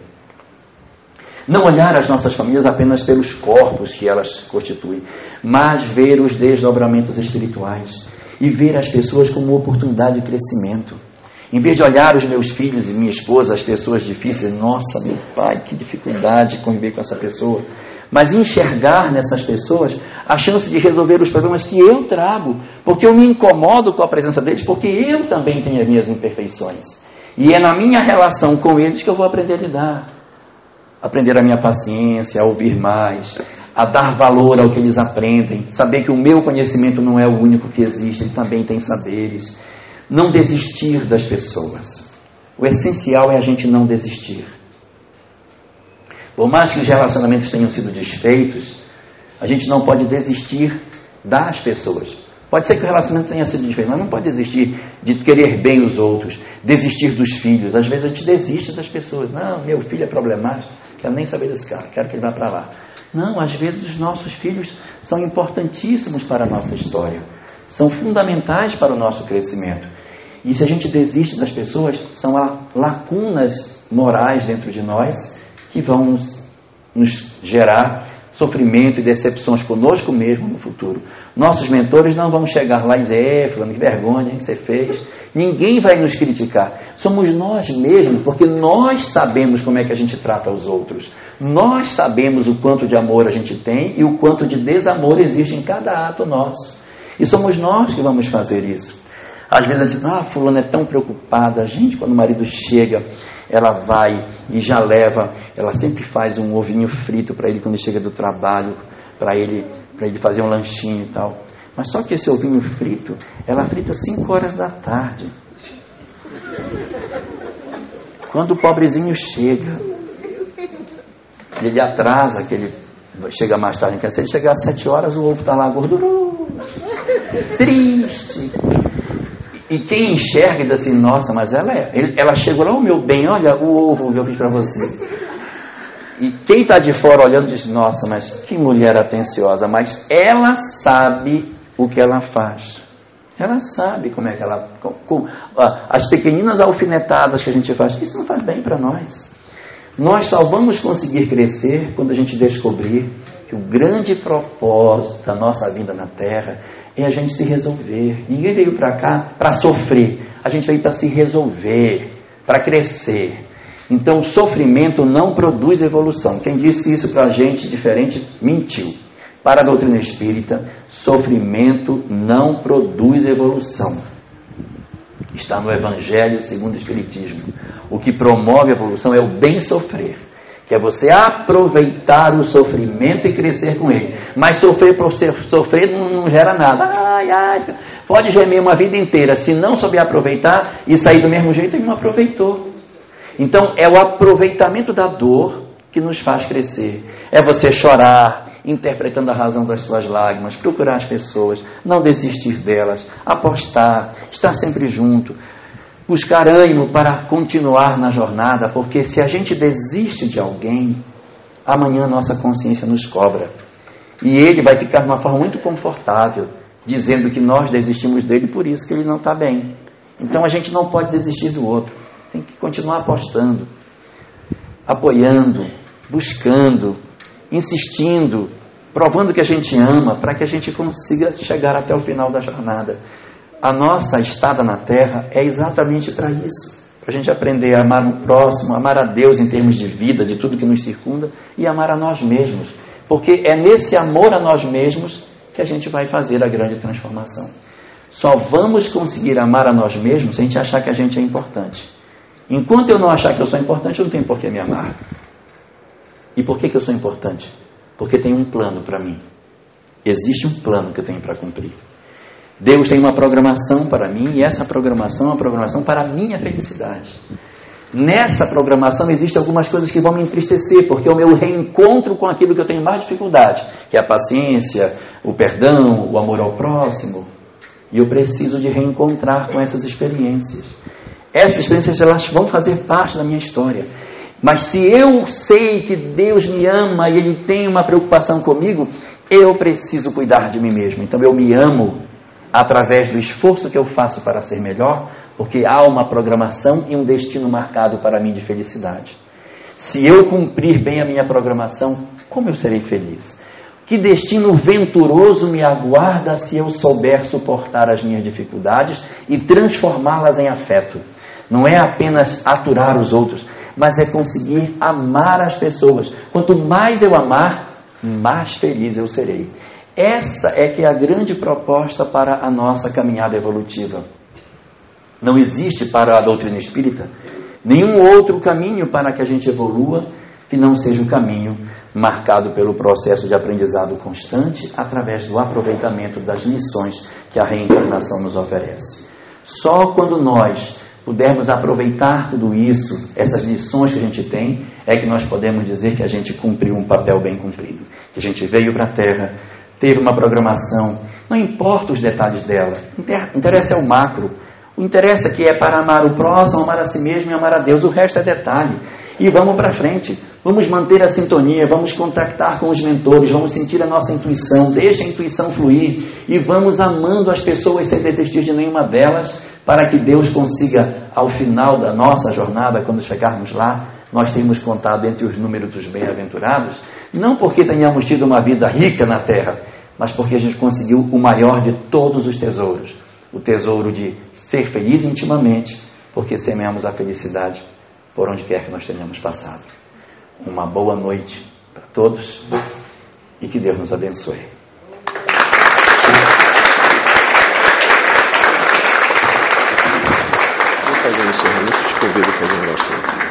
Não olhar as nossas famílias apenas pelos corpos que elas constituem, mas ver os desdobramentos espirituais e ver as pessoas como oportunidade de crescimento. Em vez de olhar os meus filhos e minha esposa, as pessoas difíceis, nossa, meu pai, que dificuldade conviver com essa pessoa mas enxergar nessas pessoas a chance de resolver os problemas que eu trago, porque eu me incomodo com a presença deles, porque eu também tenho as minhas imperfeições. E é na minha relação com eles que eu vou aprender a lidar, aprender a minha paciência, a ouvir mais, a dar valor ao que eles aprendem, saber que o meu conhecimento não é o único que existe, ele também tem saberes. Não desistir das pessoas. O essencial é a gente não desistir. Por mais que os relacionamentos tenham sido desfeitos, a gente não pode desistir das pessoas. Pode ser que o relacionamento tenha sido desfeito, mas não pode desistir de querer bem os outros, desistir dos filhos. Às vezes a gente desiste das pessoas. Não, meu filho é problemático, quero nem saber desse cara, quero que ele vá para lá. Não, às vezes os nossos filhos são importantíssimos para a nossa história, são fundamentais para o nosso crescimento. E se a gente desiste das pessoas, são lacunas morais dentro de nós que vão nos gerar sofrimento e decepções conosco mesmo no futuro. Nossos mentores não vão chegar lá e dizer, é, fulano, que vergonha que você fez. Ninguém vai nos criticar. Somos nós mesmos, porque nós sabemos como é que a gente trata os outros. Nós sabemos o quanto de amor a gente tem e o quanto de desamor existe em cada ato nosso. E somos nós que vamos fazer isso. Às vezes ah, fulano é tão preocupada. Gente, quando o marido chega, ela vai e já leva, ela sempre faz um ovinho frito para ele quando chega do trabalho, para ele, ele fazer um lanchinho e tal. Mas só que esse ovinho frito, ela frita 5 horas da tarde. Quando o pobrezinho chega, ele atrasa, que ele chega mais tarde, se ele chegar às 7 horas, o ovo está lá gorduroso, triste. E quem enxerga diz assim, nossa, mas ela é. Ela chegou lá, o meu bem, olha o ovo que eu fiz para você. E quem está de fora olhando diz, nossa, mas que mulher atenciosa. Mas ela sabe o que ela faz. Ela sabe como é que ela. Com, com, as pequeninas alfinetadas que a gente faz, isso não faz bem para nós. Nós só vamos conseguir crescer quando a gente descobrir que o grande propósito da nossa vida na Terra é a gente se resolver. Ninguém veio para cá para sofrer. A gente veio para se resolver, para crescer. Então, o sofrimento não produz evolução. Quem disse isso para a gente diferente mentiu. Para a doutrina espírita, sofrimento não produz evolução. Está no Evangelho segundo o Espiritismo. O que promove a evolução é o bem sofrer que é você aproveitar o sofrimento e crescer com ele. Mas sofrer por sofrer não, gera nada. Ai, ai, pode gemer uma vida inteira. Se não souber aproveitar e sair do mesmo jeito, ele não aproveitou. Então é o aproveitamento da dor que nos faz crescer. É você chorar, interpretando a razão das suas lágrimas, procurar as pessoas, não desistir delas, apostar, estar sempre junto, buscar ânimo para continuar na jornada, porque se a gente desiste de alguém, amanhã nossa consciência nos cobra. E ele vai ficar de uma forma muito confortável, dizendo que nós desistimos dele por isso que ele não está bem. Então a gente não pode desistir do outro. Tem que continuar apostando, apoiando, buscando, insistindo, provando que a gente ama, para que a gente consiga chegar até o final da jornada. A nossa estada na terra é exatamente para isso. Para a gente aprender a amar o próximo, amar a Deus em termos de vida, de tudo que nos circunda, e amar a nós mesmos. Porque é nesse amor a nós mesmos que a gente vai fazer a grande transformação. Só vamos conseguir amar a nós mesmos se a gente achar que a gente é importante. Enquanto eu não achar que eu sou importante, eu não tenho por que me amar. E por que, que eu sou importante? Porque tem um plano para mim. Existe um plano que eu tenho para cumprir. Deus tem uma programação para mim e essa programação é uma programação para a minha felicidade. Nessa programação existem algumas coisas que vão me entristecer, porque é o meu reencontro com aquilo que eu tenho mais dificuldade, que é a paciência, o perdão, o amor ao próximo. E eu preciso de reencontrar com essas experiências. Essas experiências elas vão fazer parte da minha história. Mas se eu sei que Deus me ama e Ele tem uma preocupação comigo, eu preciso cuidar de mim mesmo. Então eu me amo através do esforço que eu faço para ser melhor, porque há uma programação e um destino marcado para mim de felicidade. Se eu cumprir bem a minha programação, como eu serei feliz? Que destino venturoso me aguarda se eu souber suportar as minhas dificuldades e transformá-las em afeto? Não é apenas aturar os outros, mas é conseguir amar as pessoas. Quanto mais eu amar, mais feliz eu serei. Essa é que é a grande proposta para a nossa caminhada evolutiva. Não existe para a doutrina espírita nenhum outro caminho para que a gente evolua que não seja o caminho marcado pelo processo de aprendizado constante através do aproveitamento das lições que a reencarnação nos oferece. Só quando nós pudermos aproveitar tudo isso, essas lições que a gente tem, é que nós podemos dizer que a gente cumpriu um papel bem cumprido. Que a gente veio para a Terra, teve uma programação, não importa os detalhes dela, interessa é o macro. O interessa é que é para amar o próximo, amar a si mesmo e amar a Deus. O resto é detalhe. E vamos para frente. Vamos manter a sintonia, vamos contactar com os mentores, vamos sentir a nossa intuição, deixa a intuição fluir e vamos amando as pessoas sem desistir de nenhuma delas, para que Deus consiga, ao final da nossa jornada, quando chegarmos lá, nós tenhamos contado entre os números dos bem-aventurados, não porque tenhamos tido uma vida rica na terra, mas porque a gente conseguiu o maior de todos os tesouros o tesouro de ser feliz intimamente, porque semeamos a felicidade por onde quer que nós tenhamos passado. Uma boa noite para todos e que Deus nos abençoe. Fazer um encerramento, te convido a fazer oração.